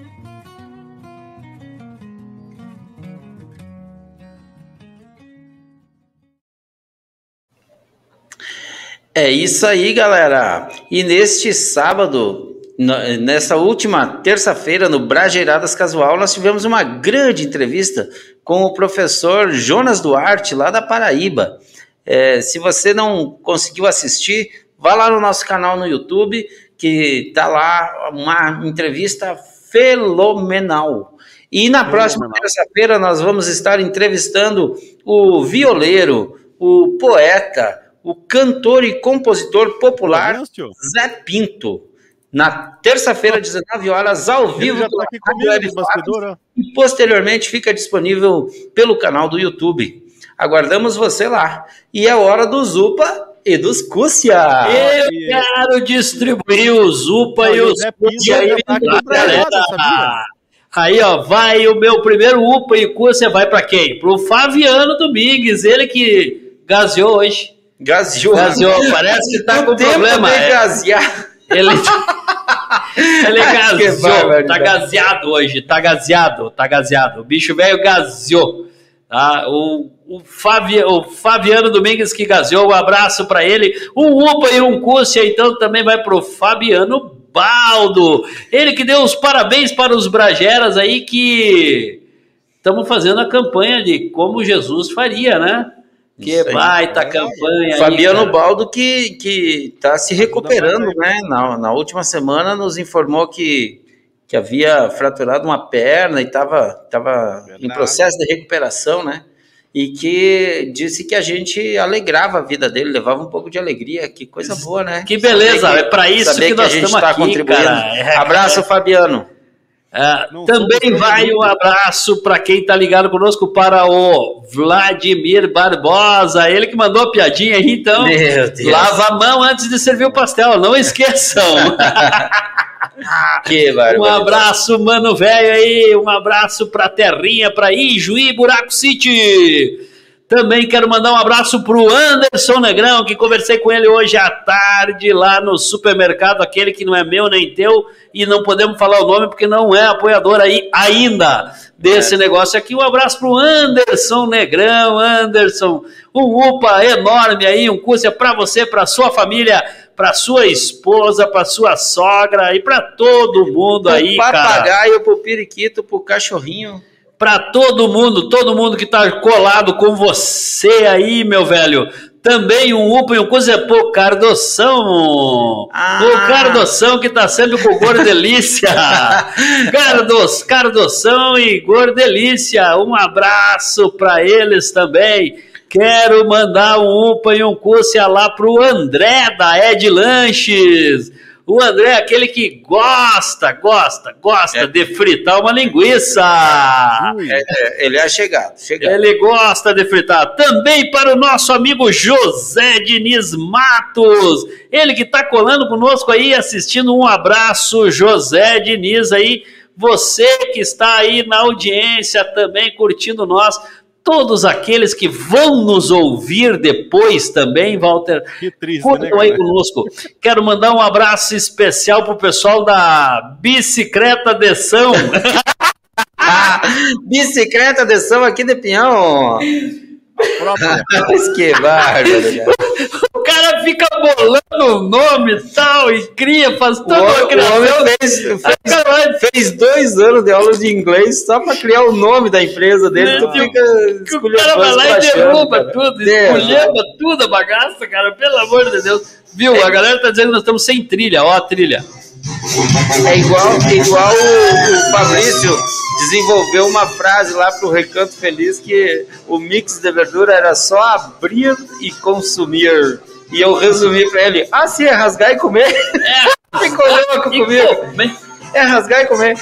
É isso aí, galera. E neste sábado, nessa última terça-feira, no Brajeiradas Casual, nós tivemos uma grande entrevista com o professor Jonas Duarte, lá da Paraíba. É, se você não conseguiu assistir, vá lá no nosso canal no YouTube, que tá lá uma entrevista fenomenal. E na próxima terça-feira nós vamos estar entrevistando o violeiro, o poeta, o cantor e compositor popular Zé Pinto. Na terça-feira, 19 horas, ao vivo, já tá aqui comigo, bastidor, e posteriormente fica disponível pelo canal do YouTube. Aguardamos você lá. E é hora do Zupa e dos Cúcia. Eu quero distribuir o Zupa e os Cúcia aí, tá Aí, ó, vai o meu primeiro UPA e Cúcia vai para quem? Pro Fabiano Domingues, ele que gaseou hoje. Gaseou. Gaseou, parece que tá com problema. De gasear. Ele, ele gaseou, tá gaseado hoje, tá gaseado, tá gaseado. O bicho velho gaseou. Tá? O, o, Fabi, o Fabiano Domingues que gaseou, um abraço para ele. Um UPA e um Cússia, então também vai pro Fabiano Baldo. Ele que deu os parabéns para os Brageras aí que estamos fazendo a campanha de como Jesus faria, né? Que baita é. campanha. Fabiano aí, Baldo que, que tá se recuperando, né? Na, na última semana nos informou que, que havia fraturado uma perna e estava tava em processo de recuperação, né? E que disse que a gente alegrava a vida dele, levava um pouco de alegria. Que coisa boa, né? Que beleza, que, é para isso que, que nós estamos tá aqui, contribuindo. Cara. É, Abraço, Fabiano. É, também vai um abraço para quem está ligado conosco, para o Vladimir Barbosa, ele que mandou a piadinha aí, então. Lava a mão antes de servir o pastel, não esqueçam. que um abraço, mano velho aí, um abraço para Terrinha, para Ijuí, Buraco City. Também quero mandar um abraço pro Anderson Negrão, que conversei com ele hoje à tarde lá no supermercado, aquele que não é meu nem teu, e não podemos falar o nome porque não é apoiador aí ainda desse é. negócio aqui. Um abraço pro Anderson Negrão, Anderson, um UPA enorme aí, um curso para você, para sua família, para sua esposa, para sua sogra e para todo mundo aí, cara. Pro papagaio, pro periquito, pro cachorrinho para todo mundo, todo mundo que está colado com você aí, meu velho. Também um UPA e um coisa é pro Cardoção. Ah. O Cardoção que tá sempre com Gordelícia. Cardos, Cardoção e Gordelícia. Um abraço para eles também. Quero mandar um UPA e um Cúcia lá pro André da Ed Lanches. O André é aquele que gosta, gosta, gosta é. de fritar uma linguiça. É, é, ele é chegado, chegado. Ele gosta de fritar. Também para o nosso amigo José Diniz Matos. Ele que está colando conosco aí, assistindo. Um abraço, José Diniz aí. Você que está aí na audiência também curtindo nós todos aqueles que vão nos ouvir depois também, Walter. Que triste, né, aí conosco. Quero mandar um abraço especial pro pessoal da Bicicleta de São. Bicicleta de São aqui de Pinhão. Mas que bárbaro, O cara fica bolando o nome e tal, e cria, faz toda uma criação. O homem fez, fez, fez, dois anos de aula de inglês só para criar o nome da empresa dele. Tu fica o cara vai lá e derruba cara. tudo, esculhamba tudo a bagaça, cara, pelo amor de Deus. Viu? A galera tá dizendo que nós estamos sem trilha, ó a trilha. É igual, igual o, o Fabrício desenvolveu uma frase lá pro Recanto Feliz que o mix de verdura era só abrir e consumir. E eu resumi para ele: ah, sim, é rasgar e comer. É. Ficou louco comigo. É rasgar e comer.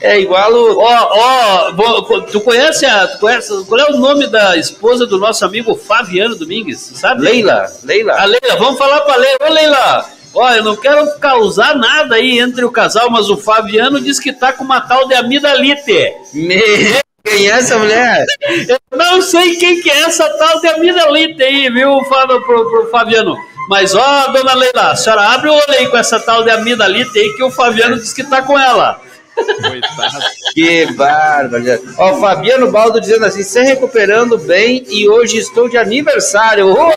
É igual o. Ó, ó, tu conhece a. Tu conhece, qual é o nome da esposa do nosso amigo Fabiano Domingues? Sabe? Leila. Leila. A Leila, vamos falar pra Leila. Ô, Leila! Ó, eu não quero causar nada aí entre o casal, mas o Fabiano diz que tá com uma tal de amidalite. Me... Quem é essa mulher? Eu não sei quem que é essa tal de amidalite aí, viu, Fábio, pro, pro Fabiano. Mas, ó, dona Leila, a senhora abre o olho aí com essa tal de amidalite aí que o Fabiano diz que tá com ela. Coitado. Que bárbaro. Ó, o Fabiano Baldo dizendo assim, se recuperando bem e hoje estou de aniversário. Oh!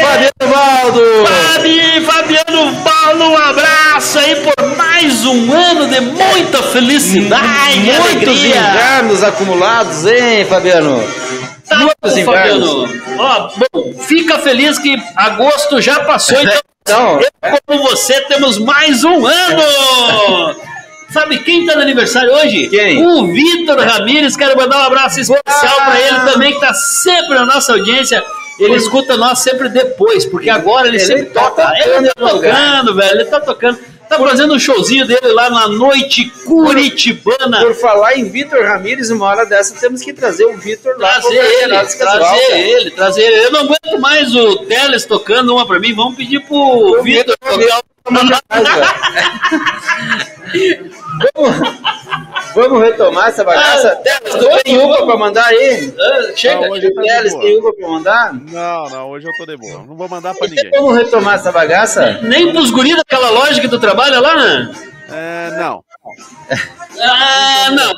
Fabiano! Fabi, Fabiano Baldo, um abraço aí por mais um ano de muita felicidade, Muitos alegria. invernos acumulados, hein, Fabiano? Tá Muitos bom. Fabiano. Ó, bom, fica feliz que agosto já passou, então, então eu como você temos mais um ano! Sabe quem tá no aniversário hoje? Quem? O Vitor Ramires. Quero mandar um abraço especial para ele também, que tá sempre na nossa audiência. Ele escuta nós sempre depois, porque agora ele, ele sempre tá toca. Tocando, ele tá tocando, velho. Ele tá tocando. Tá por, fazendo um showzinho dele lá na noite curitibana. Por, falar em Vitor Ramires, uma hora dessa temos que trazer o Vitor lá. Trazer ele, trazer ele, trazer ele. Eu não aguento mais o Teles tocando uma pra mim. Vamos pedir pro Vitor tocar vamos, vamos retomar essa bagaça? Ah, tu tem uva pra mandar aí? Ah, chega, não, hoje Teles, tem uva pra mandar? Não, não, hoje eu tô de boa. Não vou mandar pra ninguém. Vamos retomar essa bagaça? Nem pros guris daquela loja que tu trabalha lá, né? É, não. Ah, não,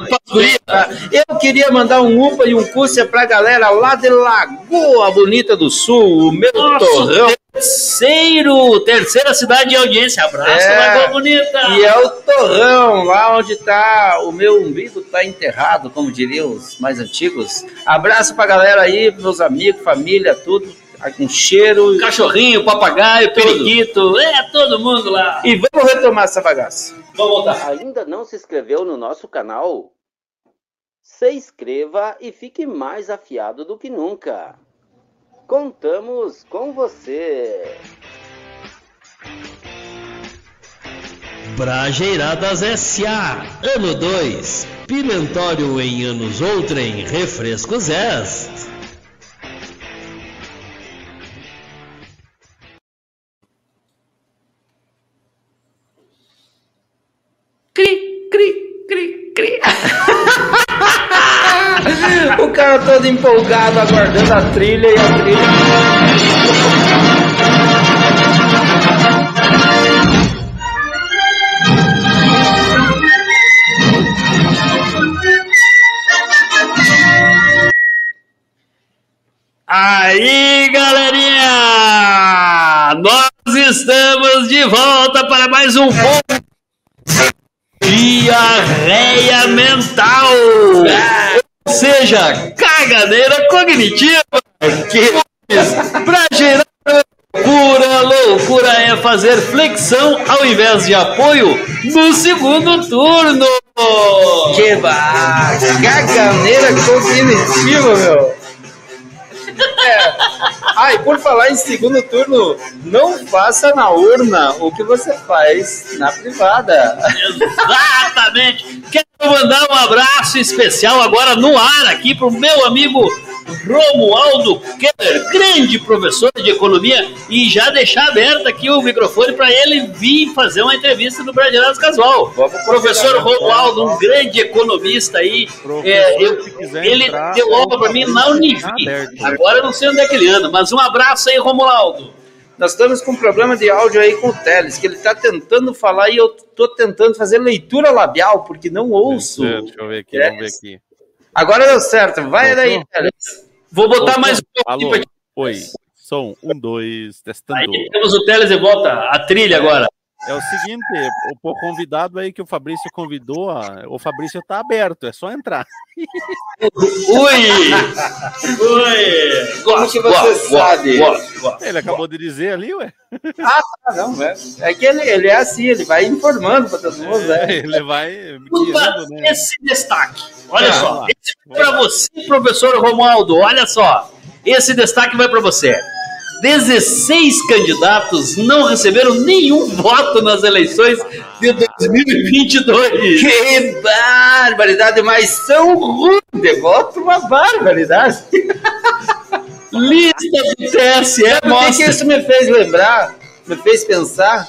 Eu queria mandar um UPA e um Cússia pra galera lá de Lagoa Bonita do Sul, o meu Nossa, torrão. Terceiro, terceira cidade de audiência. Abraço, é, Lagoa Bonita. E é o torrão, lá onde tá o meu umbigo tá enterrado, como diriam os mais antigos. Abraço pra galera aí, meus amigos, família, tudo com cheiro. Cachorrinho, papagaio, periquito, é todo mundo lá. E vamos retomar essa bagaça. Vamos voltar. Ainda não se inscreveu no nosso canal? Se inscreva e fique mais afiado do que nunca. Contamos com você! Brajeiradas S.A. Ano 2. Pimentório em anos outrem. Refrescos Est. Cri, cri, cri, cri. o cara todo empolgado, aguardando a trilha e a trilha. Aí, galerinha! Nós estamos de volta para mais um Diarreia Mental! Seja, caganeira cognitiva! Que pra gerar loucura, loucura é fazer flexão ao invés de apoio no segundo turno! Que caganeira cognitiva, meu! É. Ah, e por falar em segundo turno, não faça na urna o que você faz na privada. Exatamente! Quero mandar um abraço especial agora no ar aqui pro meu amigo Romualdo Keller, grande professor de economia, e já deixar aberto aqui o microfone para ele vir fazer uma entrevista no Brasileiros Casual. Professor Romualdo, um grande economista aí, é, eu, ele entrar, deu aula para mim na Unifi. Agora eu não sei onde é que ele anda, mas um abraço aí, Romualdo. Nós estamos com um problema de áudio aí com o Teles, que ele está tentando falar e eu tô tentando fazer leitura labial, porque não ouço. Deixa eu ver aqui, vamos ver aqui. Agora deu certo, vai daí, Teles. Vou botar Voltou? mais um pouquinho Alô, pra oi, som, um, dois, testando. Aí temos o Teles de volta, a trilha agora. É o seguinte, o, o convidado aí que o Fabrício convidou, ó, o Fabrício tá aberto, é só entrar. Ui! Ui! Como que você sabe? Ele acabou de dizer ali, ué. Ah, tá, não, é. É que ele, ele é assim, ele vai informando para todo mundo, né? Ele vai guiando, né? esse destaque. Olha Ah, só. lá. Esse vai para você, professor Romualdo. Olha só. Esse destaque vai para você. 16 candidatos não receberam nenhum voto nas eleições de 2022. Que barbaridade, mas são ruins de voto, uma barbaridade. Lista do TSE Sabe o que, isso me fez lembrar? Me fez pensar?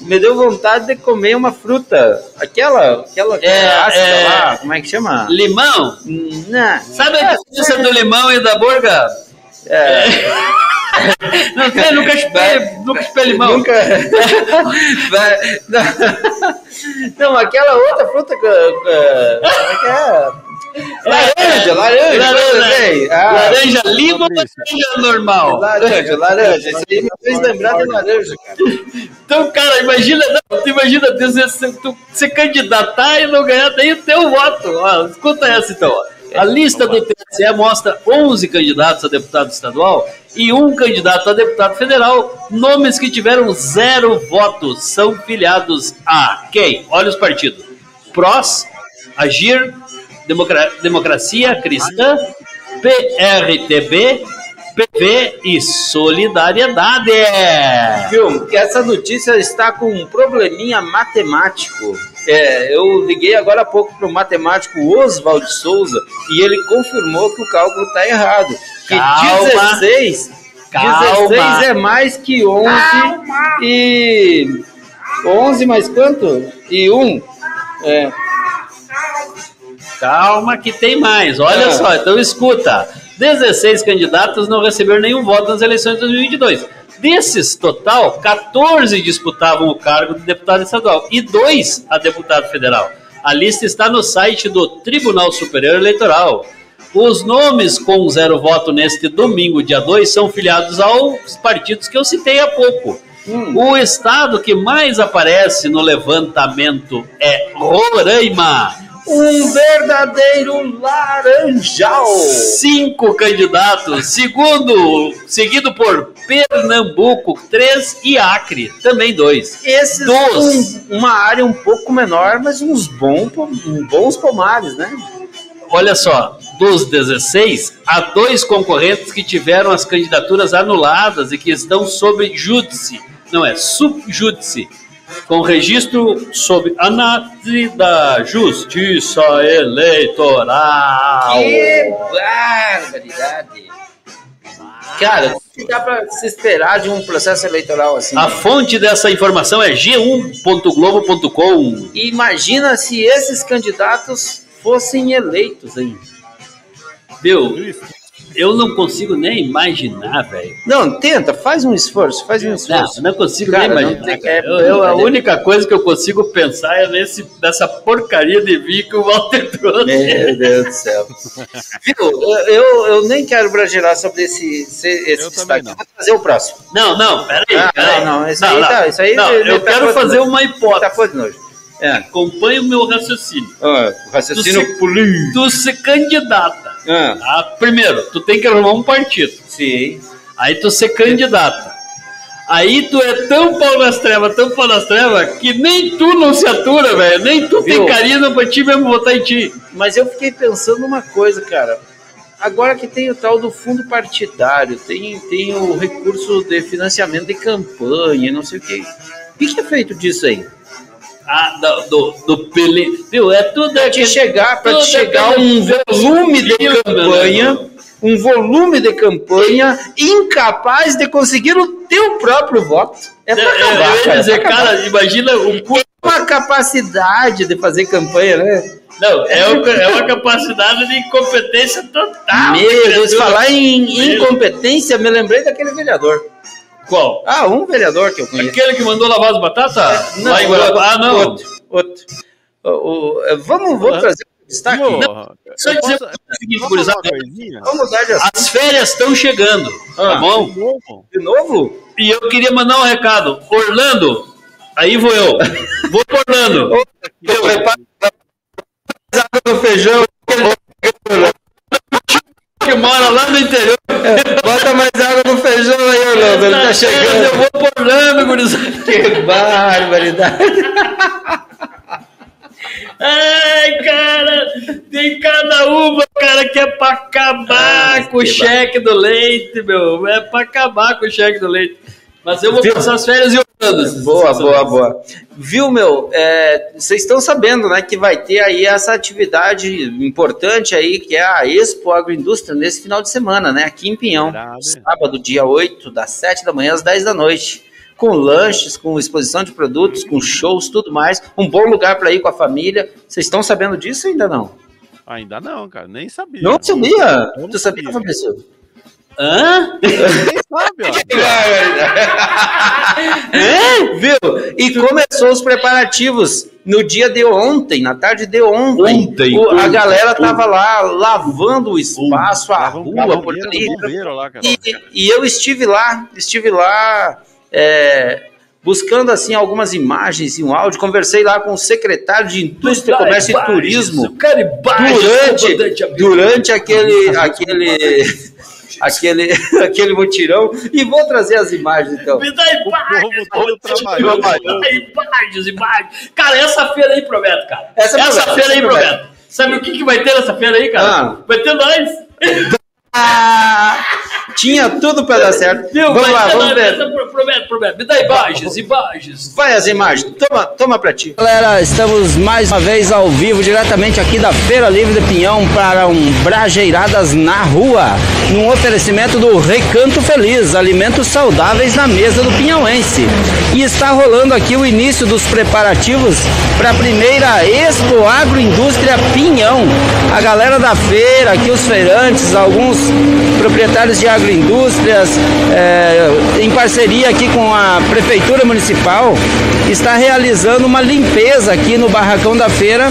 Me deu vontade de comer uma fruta. Aquela, aquela que É, é. lá, como é que chama? Limão? Não. Sabe a diferença do limão e da borga? É. Não tem, nunca chupei, nunca chupei limão. Nunca. Vai- não. Não, aquela outra fruta que. Como é que é? Laranja, laranja. Laranja, sei. Ah, laranja lima ou laranja normal? Laranja, laranja. Isso aí me fez lembrar de laranja, cara. Então, cara, imagina, não, tu imagina tu se candidatar e não ganhar nem o teu voto. Ó, escuta essa então. A lista do TSE mostra 11 candidatos a deputado estadual e um candidato a deputado federal. Nomes que tiveram zero votos são filiados a quem? Olha os partidos: PROS, Agir, Democra- Democracia Cristã, PRTB, PV e Solidariedade. Viu? Que essa notícia está com um probleminha matemático. É, eu liguei agora há pouco para o matemático Oswald Souza e ele confirmou que o cálculo está errado. Que Calma. 16, Calma. 16 é mais que 11 e 11 mais quanto? E 1. É, Calma que tem mais. Olha Ah. só, então escuta. 16 candidatos não receberam nenhum voto nas eleições de 2022. Desses, total, 14 disputavam o cargo de deputado estadual e dois a deputado federal. A lista está no site do Tribunal Superior Eleitoral. Os nomes com zero voto neste domingo, dia 2, são filiados aos partidos que eu citei há pouco. O estado que mais aparece no levantamento é Roraima. um verdadeiro laranjal. Cinco candidatos, segundo, seguido por Pernambuco, três e Acre, também dois. Esses Dos. um- uma área um pouco menor, mas uns bons, bons pomares, né? Olha só, dos 16, há dois concorrentes que tiveram as candidaturas anuladas e que estão sob júdice, não é, subjúdice. com registro sob análise da Justiça Eleitoral. Que barbaridade! Cara, o que dá para se esperar de um processo eleitoral assim? A fonte dessa informação é g1.globo.com. Imagina se esses candidatos fossem eleitos ainda. Meu, eu não consigo nem imaginar, velho. Não, tenta, faz um esforço, faz um esforço. Não, não consigo Cara, nem não imaginar. tem- cara. é- Eu- eu- a única coisa que eu consigo pensar é nesse, nessa porcaria de vinho que o Walter trouxe. Meu Deus do céu. Viu? Eu, eu, eu nem quero bragelar sobre esse, esse, esse destaque. Vou trazer o próximo. Não, não, peraí. Ah, peraí. não, não, isso aí tá- isso aí Não, eu tá quero fazer nojo. uma hipótese. Tá de nojo. É. Acompanhe o meu raciocínio. Ah, o raciocínio tu político. Tu se candidata. Ah. Ah, primeiro, tu tem que arrumar um partido. Sim. Aí tu se candidata. Aí tu é tão pau nas trevas, tão pau nas trevas, que nem tu não se atura, velho. Nem tu Viu? tem carinho pra ti mesmo votar em ti. Mas eu fiquei pensando uma coisa, cara. Agora que tem o tal do fundo partidário, tem, tem o recurso de financiamento de campanha, não sei o que. O que, que é feito disso aí? Ah, do, do, do Pelé. Viu? É tudo Pra te chegar, tudo te chegar um volume de filme, campanha, né? um volume de campanha incapaz de conseguir o teu próprio voto. É pra É, acabar, eu ia cara, dizer, é acabar. cara, imagina o uma capacidade de fazer campanha, né? Não, é, o- é uma capacidade de incompetência total. Meu Deus, falar em incompetência, me lembrei daquele vereador. Qual? Ah, um vereador que eu conheço. Aquele que mandou lavar as batatas? Não, Lá em? Ah, não. Outro, outro. O- o- é, vamos, vamos trazer um destaque? Pô, Não, Só eu dizer posso- o seguinte, gurizada. vamos mudar de assunto. As férias estão chegando, tá Ah. bom? De novo? De novo? E eu queria mandar um recado. Orlando, aí vou eu. Vou pro Orlando. Eu reparo no feijão. Que mora lá no interior. Bota mais água no feijão aí, Orlando. Ele tá chegando. Eu vou pro Orlando, gurizada. Que barbaridade. Ai, cara, tem cada uma, cara, que é pra acabar Ah, com o que cheque do leite, meu. É pra acabar com o cheque do leite. Mas eu vou Viu? passar as férias em Orlando. Boa, boa, boa. Viu, meu? é, Vocês estão sabendo, né, que vai ter aí essa atividade importante aí, que é a Expo Agroindústria, nesse final de semana, né, aqui em Pinhão. Verdade. Sábado, dia 8, das 7 da manhã às 10 da noite. Com lanches, com exposição de produtos, com shows, tudo mais. Um bom lugar para ir com a família. Vocês estão sabendo disso ainda não? Ainda não, cara. Nem sabia. Não sabia? Não Tu sabia, sabia. Fabrício? Hã? Sabe, ó. É, viu? E começou os preparativos no dia de ontem, na tarde de ontem. Ontem, O- a ontem, galera tava lá lavando o espaço, a Tava um rua por ali. lá. E, e eu estive lá, estive lá é, buscando assim algumas imagens e um áudio. Conversei lá com o secretário de Indústria, Comércio e Turismo durante, durante aquele, aquele, aquele, aquele mutirão. E vou trazer as imagens então. Me dá imagens. Me dá imagens, imagens. Cara, essa feira aí promete, cara. Essa Essa, promete, feira aí essa promete. promete. Sabe o que, que vai ter nessa feira aí, cara? Ah. Vai ter nós. Ah, tinha tudo para dar certo. Viu? Vamos vai lá, vamos ver. Essa pro- Promete, promete. Me dá imagens, imagens. Vai as imagens. Toma, toma pra ti. Galera, estamos mais uma vez ao vivo, diretamente aqui da Feira Livre de Pinhão para um Brajeiradas na Rua. Num oferecimento do Recanto Feliz, alimentos saudáveis na mesa do Pinhãoense. E está rolando aqui o início dos preparativos para a primeira Expo Agroindústria Pinhão. A galera da feira, aqui os feirantes, alguns proprietários de agroindústrias, é, em parceria aqui com a Prefeitura Municipal, está realizando uma limpeza aqui no barracão da feira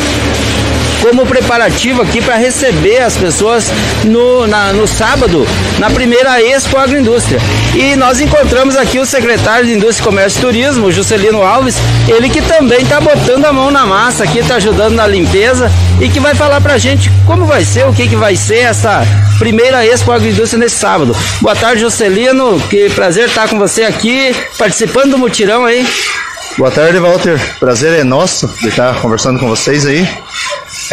como preparativo aqui para receber as pessoas no, na- no sábado, na primeira Expo Agroindústria. E nós encontramos aqui o secretário de Indústria, Comércio e Turismo, Juscelino Alves, ele que também está botando a mão na massa aqui, está ajudando na limpeza e que vai falar para a gente como vai ser, o que, que vai ser essa primeira Expo Agroindústria nesse sábado. Boa tarde, Juscelino, que prazer estar com você aqui, participando do mutirão aí. Boa tarde, Walter. Prazer é nosso de estar conversando com vocês aí.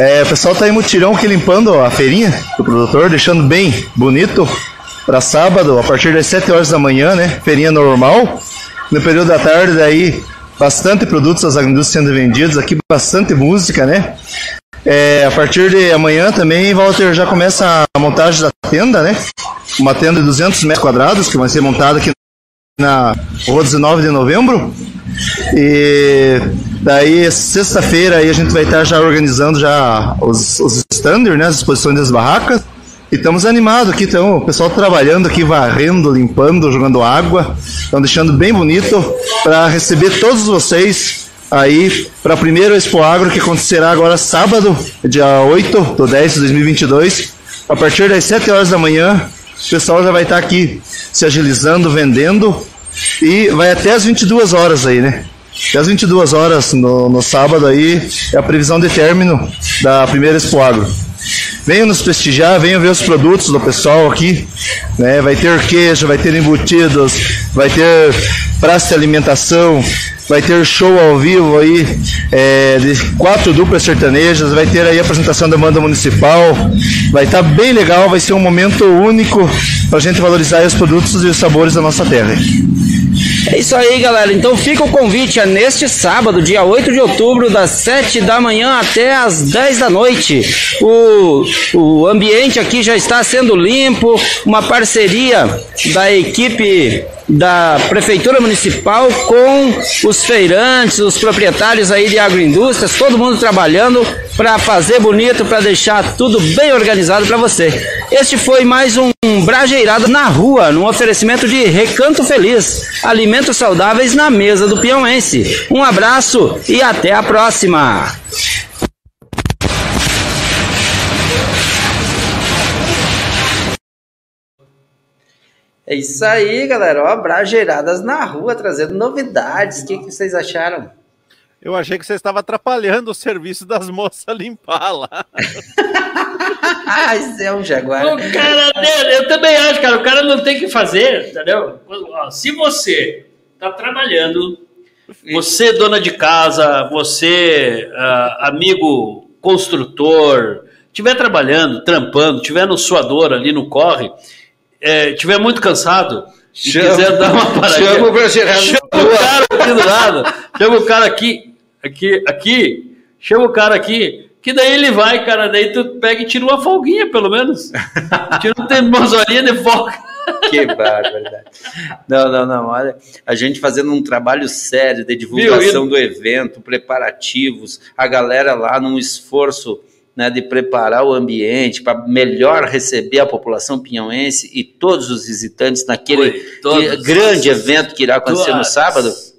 É, o pessoal tá aí mutirão aqui limpando a feirinha do produtor, deixando bem bonito para sábado, a partir das 7 horas da manhã, né? Feirinha normal. No período da tarde, daí bastante produtos das agroindústrias sendo vendidos aqui, bastante música, né? É, a partir de amanhã também, Walter, já começa a montagem da tenda, né? Uma tenda de 200 metros quadrados que vai ser montada aqui na rua 19 de novembro. E daí, sexta-feira, a gente vai estar já organizando já os, os standards, né? As exposições das barracas. E estamos animados aqui, então, o pessoal trabalhando aqui, varrendo, limpando, jogando água. Estão deixando bem bonito para receber todos vocês aí para o primeiro Expo Agro que acontecerá agora sábado, dia 8 do 10 de 2022, a partir das 7 horas da manhã. O pessoal já vai estar aqui se agilizando, vendendo e vai até as 22 horas aí, né? Até as 22 horas no, no sábado aí é a previsão de término da primeira Expo Agro. Venham nos prestigiar, venham ver os produtos do pessoal aqui. Né? Vai ter queijo, vai ter embutidos, vai ter praça de alimentação, vai ter show ao vivo aí é, de quatro duplas sertanejas, vai ter aí a apresentação da banda municipal, vai estar tá bem legal, vai ser um momento único para a gente valorizar os produtos e os sabores da nossa terra. É isso aí, galera. Então fica o convite é neste sábado, dia 8 de outubro, das 7 da manhã até as 10 da noite. O, o ambiente aqui já está sendo limpo, uma parceria da equipe da Prefeitura Municipal com os feirantes, os proprietários aí de agroindústrias, todo mundo trabalhando para fazer bonito, para deixar tudo bem organizado para você. Este foi mais um Brajeirada na Rua, num oferecimento de Recanto Feliz, alimentos saudáveis na mesa do Piauense. Um abraço e até a próxima! É isso aí, galera. Ó, Brajeiradas na rua, trazendo novidades. O que, que vocês acharam? Eu achei que você estava atrapalhando o serviço das moças limpar lá. ah, isso é um jaguar. O cara, eu também acho, cara. O cara não tem que fazer, entendeu? Se você está trabalhando, você dona de casa, você uh, amigo construtor, estiver trabalhando, trampando, estiver no suador ali no corre é, tiver muito cansado chama, e quiser dar uma paradinha, chama o Chama o cara aqui do lado, chama o cara aqui, aqui, aqui, chama o cara aqui, que daí ele vai, cara, daí tu pega e tira uma folguinha, pelo menos. tira umas horinhas de folga. Que barbaridade. Não, não, não. Olha, a gente fazendo um trabalho sério de divulgação Viu? do evento, preparativos, a galera lá num esforço né, de preparar o ambiente para melhor receber a população pinhauense e todos os visitantes naquele Oi, grande evento que irá acontecer todas. no sábado.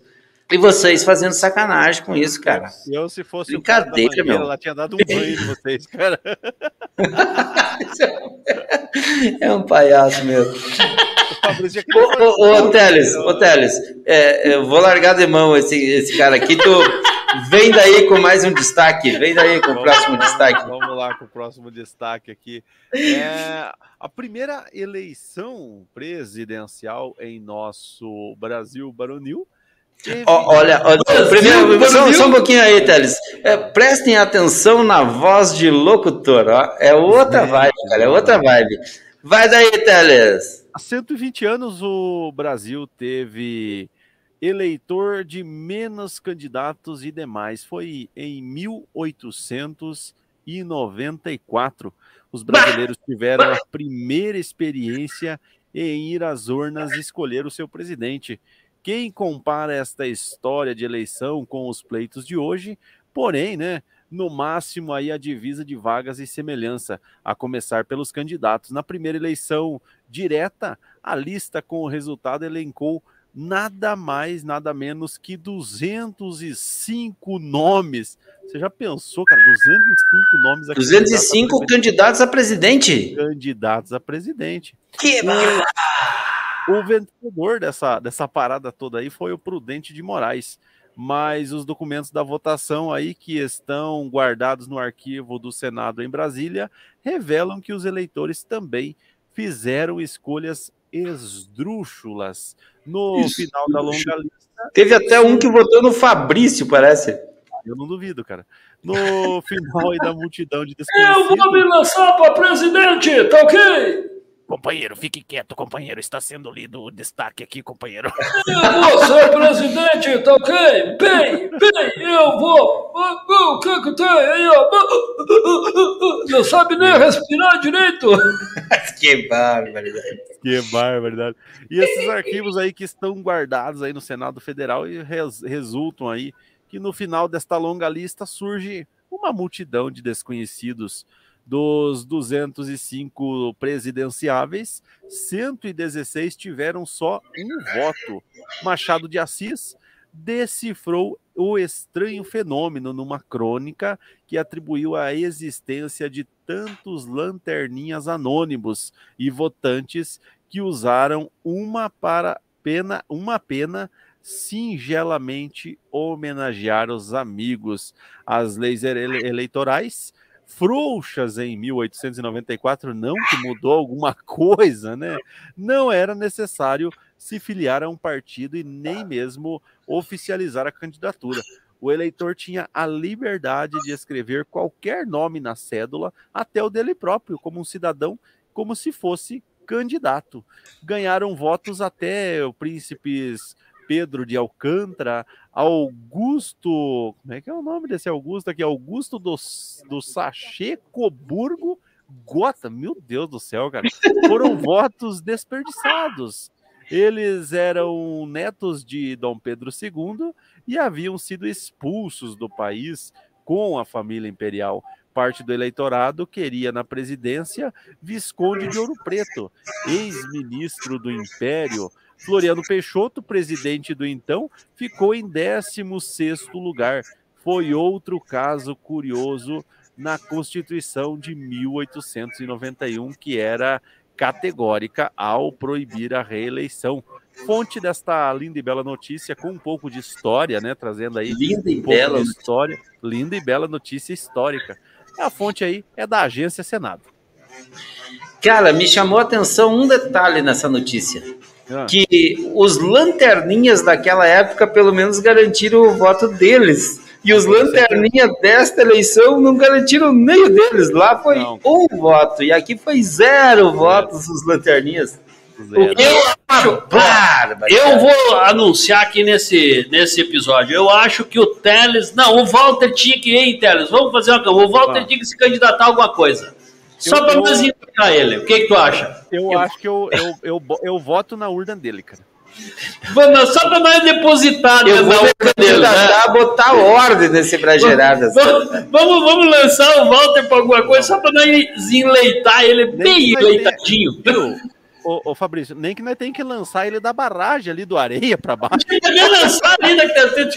E vocês fazendo sacanagem com isso, cara. Eu, se fosse Brincadeira, o meu. Ela tinha dado um banho em vocês, cara. é um palhaço mesmo. ô, ô, ô, Teles, ô, Teles, é, eu vou largar de mão esse, esse cara aqui. Tu, Vem daí com mais um destaque. Vem daí com o próximo destaque. Vamos lá com o próximo destaque aqui. É, a primeira eleição presidencial em nosso Brasil baronil. Olha primeiro, só, só, um pouquinho aí, Teles. É, prestem atenção na voz de locutor. Ó. É outra vibe, cara. É outra vibe. Vai daí, Teles. Há 120 anos o Brasil teve eleitor de menos candidatos e demais. Foi em 1894. Os brasileiros tiveram a primeira experiência em ir às urnas escolher o seu presidente. Quem compara esta história de eleição com os pleitos de hoje, porém, né, no máximo aí a divisa de vagas e semelhança, a começar pelos candidatos. Na primeira eleição direta, a lista com o resultado elencou nada mais, nada menos que 205 nomes. Você já pensou, cara? 205 nomes aqui. 205 candidatos a presidente? Candidatos a presidente. Que o, o vencedor dessa, dessa parada toda aí foi o Prudente de Moraes. Mas os documentos da votação aí que estão guardados no arquivo do Senado em Brasília revelam que os eleitores também fizeram escolhas esdrúxulas no Isso, final da longa lista. Teve até um que votou no Fabrício, parece. Eu não duvido, cara. No final aí da multidão de desconhecidos... Eu vou me lançar para presidente, tá ok? Companheiro, fique quieto, companheiro. Está sendo lido o destaque aqui, companheiro. Eu vou ser presidente, tá ok? Bem, bem, eu vou. O que que tem aí, ó? Não sabe nem respirar direito. que barbaridade. Que barbaridade. E esses arquivos aí que estão guardados aí no Senado Federal e res, resultam aí que no final desta longa lista surge uma multidão de desconhecidos dos 205 presidenciáveis, 116 tiveram só um voto. Machado de Assis decifrou o estranho fenômeno numa crônica que atribuiu a existência de tantos lanterninhas anônimos e votantes que usaram uma para pena, uma pena singelamente homenagear os amigos. As leis ele eleitorais frouxas em 1894, não que mudou alguma coisa, né? Não era necessário se filiar a um partido e nem mesmo oficializar a candidatura. O eleitor tinha a liberdade de escrever qualquer nome na cédula, até o dele próprio, como um cidadão, como se fosse candidato. Ganharam votos até príncipes Pedro de Alcântara, Augusto. Como é que é o nome desse Augusto aqui? Augusto do, do Sachê Coburgo Gota. Meu Deus do céu, cara. Foram votos desperdiçados. Eles eram netos de Dom Pedro II e haviam sido expulsos do país com a família imperial. Parte do eleitorado queria na presidência Visconde de Ouro Preto, ex-ministro do Império, Floriano Peixoto, presidente do então, ficou em 16º lugar. Foi outro caso curioso na Constituição de 1891, que era categórica ao proibir a reeleição. Fonte desta linda e bela notícia, com um pouco de história, né? Trazendo aí linda um e bela história. Linda e bela notícia histórica. A fonte aí é da Agência Senado. Cara, me chamou a atenção um detalhe nessa notícia. Ah. Que os lanterninhas daquela época, pelo menos, garantiram o voto deles. E os lanterninhas desta eleição não garantiram nem o deles. Lá foi não. um voto. E aqui foi zero votos os lanterninhas. Zero. Eu acho, eu vou anunciar aqui nesse, nesse episódio. Eu acho que o Teles. Não, o Walter tinha que ir, Teles. Vamos fazer uma O Walter ah. tinha que se candidatar a alguma coisa. Só para nós indicar ele. O que, que tu acha? Eu, eu acho que eu, eu, eu, eu, voto na urna dele, cara. Só para nós depositar eu vou dele, né? botar ordem nesse Brageradas. Vamos, vamos, vamos lançar o Walter para alguma coisa, só para nós enleitar ele bem enleitadinho. Viu? Ô, ô, Fabrício, nem que nós tem que lançar ele da barragem ali do areia para baixo. Tem que lançar ali, né? Tem,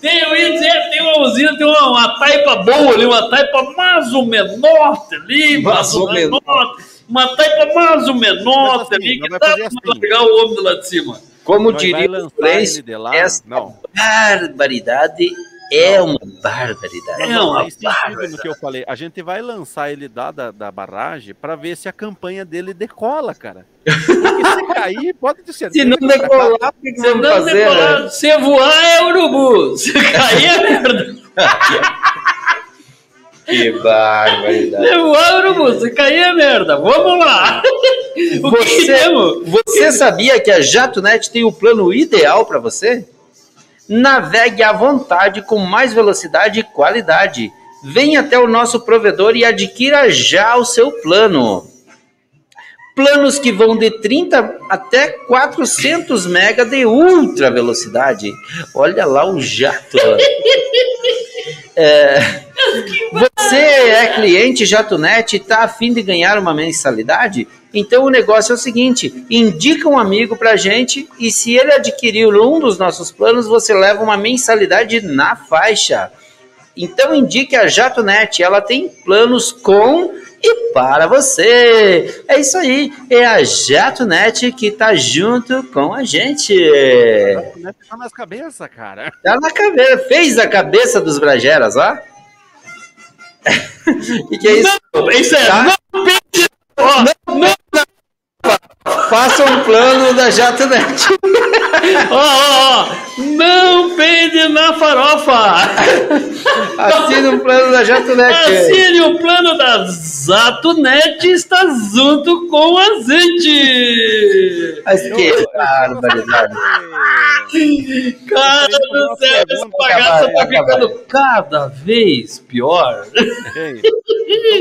tem, eu ia dizer, tem uma usina, tem uma, uma taipa boa ali, uma taipa mais ou menor ali, mais ou menor. Uma taipa mais ou menor assim, ali, que dá para assim. pegar o homem lá de cima. Como diria o Cleiton, essa não. barbaridade é uma barbaridade. É uma barbaridade. no que eu falei. A gente vai lançar ele da, da, da barragem para ver se a campanha dele decola, cara. Porque se cair, pode ter certeza. Se não decolar, o que, você vai fazer? Decolar, né? Se voar, é urubu. Se cair, é merda. Que barbaridade. Se voar, urubu. Se cair, é merda. Vamos lá. O você, que você sabia que a JatoNet tem o plano ideal para você? Navegue à vontade com mais velocidade e qualidade. Venha até o nosso provedor e adquira já o seu plano. Planos que vão de 30 até 400 mega de ultra velocidade. Olha lá o jato. É, você é cliente JatoNet e está afim de ganhar uma mensalidade? Então o negócio é o seguinte: indica um amigo para gente e se ele adquirir um dos nossos planos, você leva uma mensalidade na faixa. Então indique a JatoNet, ela tem planos com e para você. É isso aí, é a JatoNet que tá junto com a gente. JatoNet tá nas cabeças, cara. Tá na cabeça, fez a cabeça dos Brageras, ó. e que é isso? Não, isso é, tá? Não não, não, não. Faça um plano da JatoNet. Ó, ó, ó, não pende na farofa. Assine o plano da Jatonet. Assine o plano da Zatonet está junto com a gente. Mas que barbaridade. Cara do céu, essa bagaça tá ficando cada vez pior.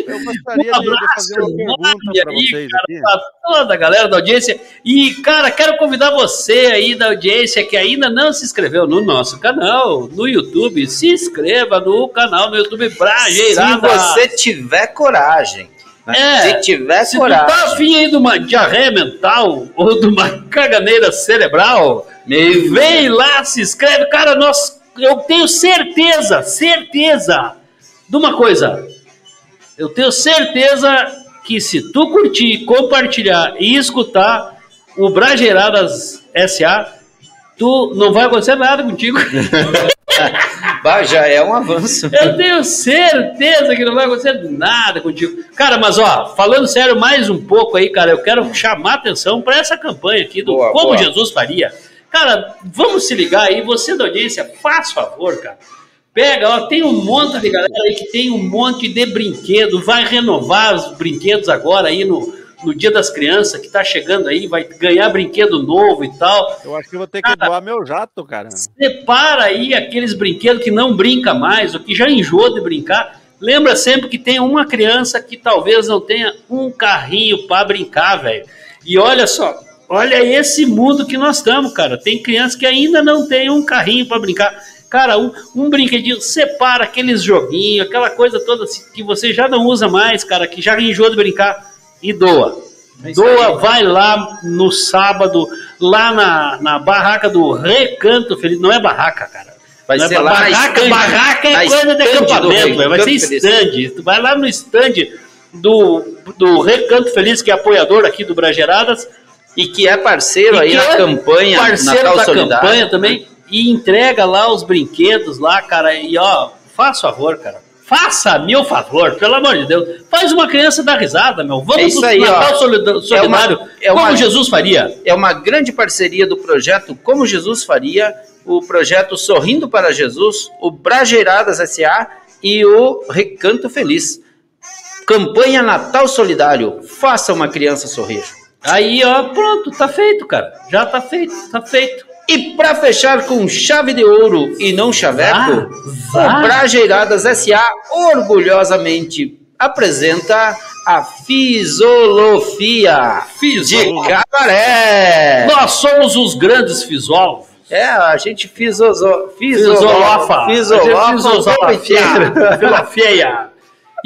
Eu gostaria de, de fazer uma pergunta para vocês cara, aqui. pra toda a galera da audiência. E, cara, quero convidar você aí da audiência que ainda não se inscreveu no nosso canal, no YouTube. Se inscreva no canal no YouTube Se Brajeirada. você tiver coragem. né? É, Se tiver se coragem. tu tá afim aí de uma diarreia mental ou de uma caganeira cerebral, vem lá, se inscreve. Cara, nós, eu tenho certeza, certeza de uma coisa. Eu tenho certeza que se tu curtir, compartilhar e escutar o Brageiradas SA, tu não vai acontecer nada contigo. Bah, já é um avanço. Eu tenho certeza que não vai acontecer nada contigo. Cara, mas ó, falando sério mais um pouco aí, cara, eu quero chamar atenção para essa campanha aqui do Boa, Como boa. Jesus Faria. Cara, vamos se ligar aí, você da audiência, faz favor, cara. Pega, ó, tem um monte de galera aí que tem um monte de brinquedo, vai renovar os brinquedos agora aí no, no Dia das Crianças, que tá chegando aí, vai ganhar brinquedo novo e tal. Eu acho que vou ter que doar meu jato, cara. Separa aí aqueles brinquedos que não brinca mais, ou que já enjoou de brincar. Lembra sempre que tem uma criança que talvez não tenha um carrinho para brincar, velho. E olha só, olha esse mundo que nós estamos, cara. Tem criança que ainda não tem um carrinho para brincar. Cara, um, um brinquedinho, separa aqueles joguinhos, aquela coisa toda assim que você já não usa mais, cara, que já enjoou de brincar, e doa. Doa, vai lá no sábado, lá na, na barraca do Recanto Feliz. Não é barraca, cara. Vai Não é ser lá na barraca, estande- barraca é coisa de acampamento, vai ser stand. Tu vai lá no stand do, do Recanto Feliz, que é apoiador aqui do Brageradas. E que é parceiro E aí na é campanha parceiro Natal da Solidário. campanha também e entrega lá os brinquedos lá, cara. E ó, faz favor, cara. Faça meu favor, pelo amor de Deus. Faz uma criança dar risada, meu. Vamos É isso aí, Natal ó. solida- solidário. é uma- como Jesus faria. É uma grande parceria do projeto Como Jesus Faria, o projeto Sorrindo para Jesus, o Brageiradas SA e o Recanto Feliz. Campanha Natal Solidário. Faça uma criança sorrir. Aí, ó, pronto, tá feito, cara. Já tá feito, tá feito. E para fechar com chave de ouro e não chaveco, vá. o Brageiradas SA orgulhosamente apresenta a Fisolofia de Cabaré. Nós somos os grandes fisólogos. É, a gente fisozo, Fisolofa. Fisolofa. Fisolofa. Filofeia.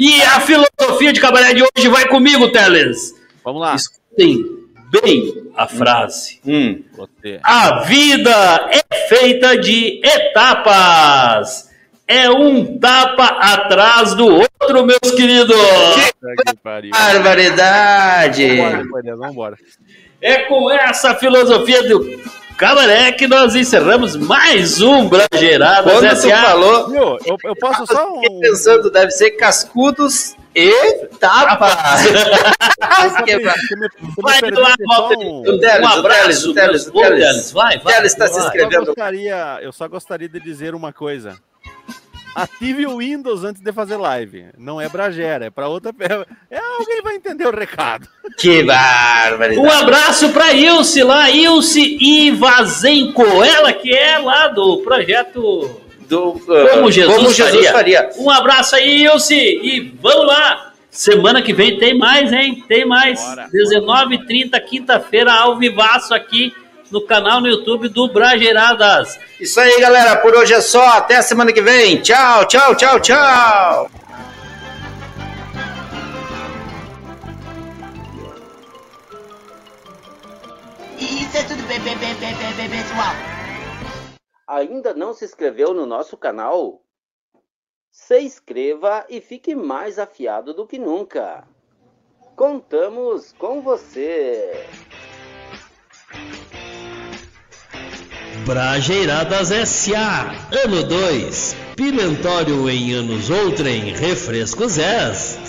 E a filosofia de cabaré de hoje vai comigo, Teles. Vamos lá. Escutem bem a frase. Hum. Você. A vida é feita de etapas. É um tapa atrás do outro, meus queridos. Que. Barbaridade. Vambora. É com essa filosofia do cabaré que nós encerramos mais um Brageiradas Quando tu S.A. falou, Viu, eu, eu posso só um. fiquei pensando, deve ser cascudos e me, você me Vai lá, só Walter. um- O Teles, Um o abraço, Teles, o Teles, o Teles. Vai, vai, Teles está se vai. Só inscrevendo. gostaria, eu só gostaria de dizer uma coisa. Ative o Windows antes de fazer live. Não é Bragera, é para outra. É, alguém vai entender o recado. Que barbaridade. Um abraço para Ilse lá, Ilse Ivazenko, ela que é lá do projeto Do, uh, Como Jesus, Como Jesus faria. faria. Um abraço aí, Ilse, e vamos lá. Semana que vem tem mais, hein? Tem mais. Bora. 19h30, quinta-feira, ao vivaço aqui no canal no YouTube do Brageiradas. Isso aí, galera. Por hoje é só. Até a semana que vem. Tchau, tchau, tchau, tchau. Isso é tudo bem, bem, bem, bem, bem, bem, pessoal. Ainda não se inscreveu no nosso canal? Se inscreva e fique mais afiado do que nunca. Contamos com você. Brajeiradas S.A. Ano 2. Pimentório em anos outrem, refrescos S.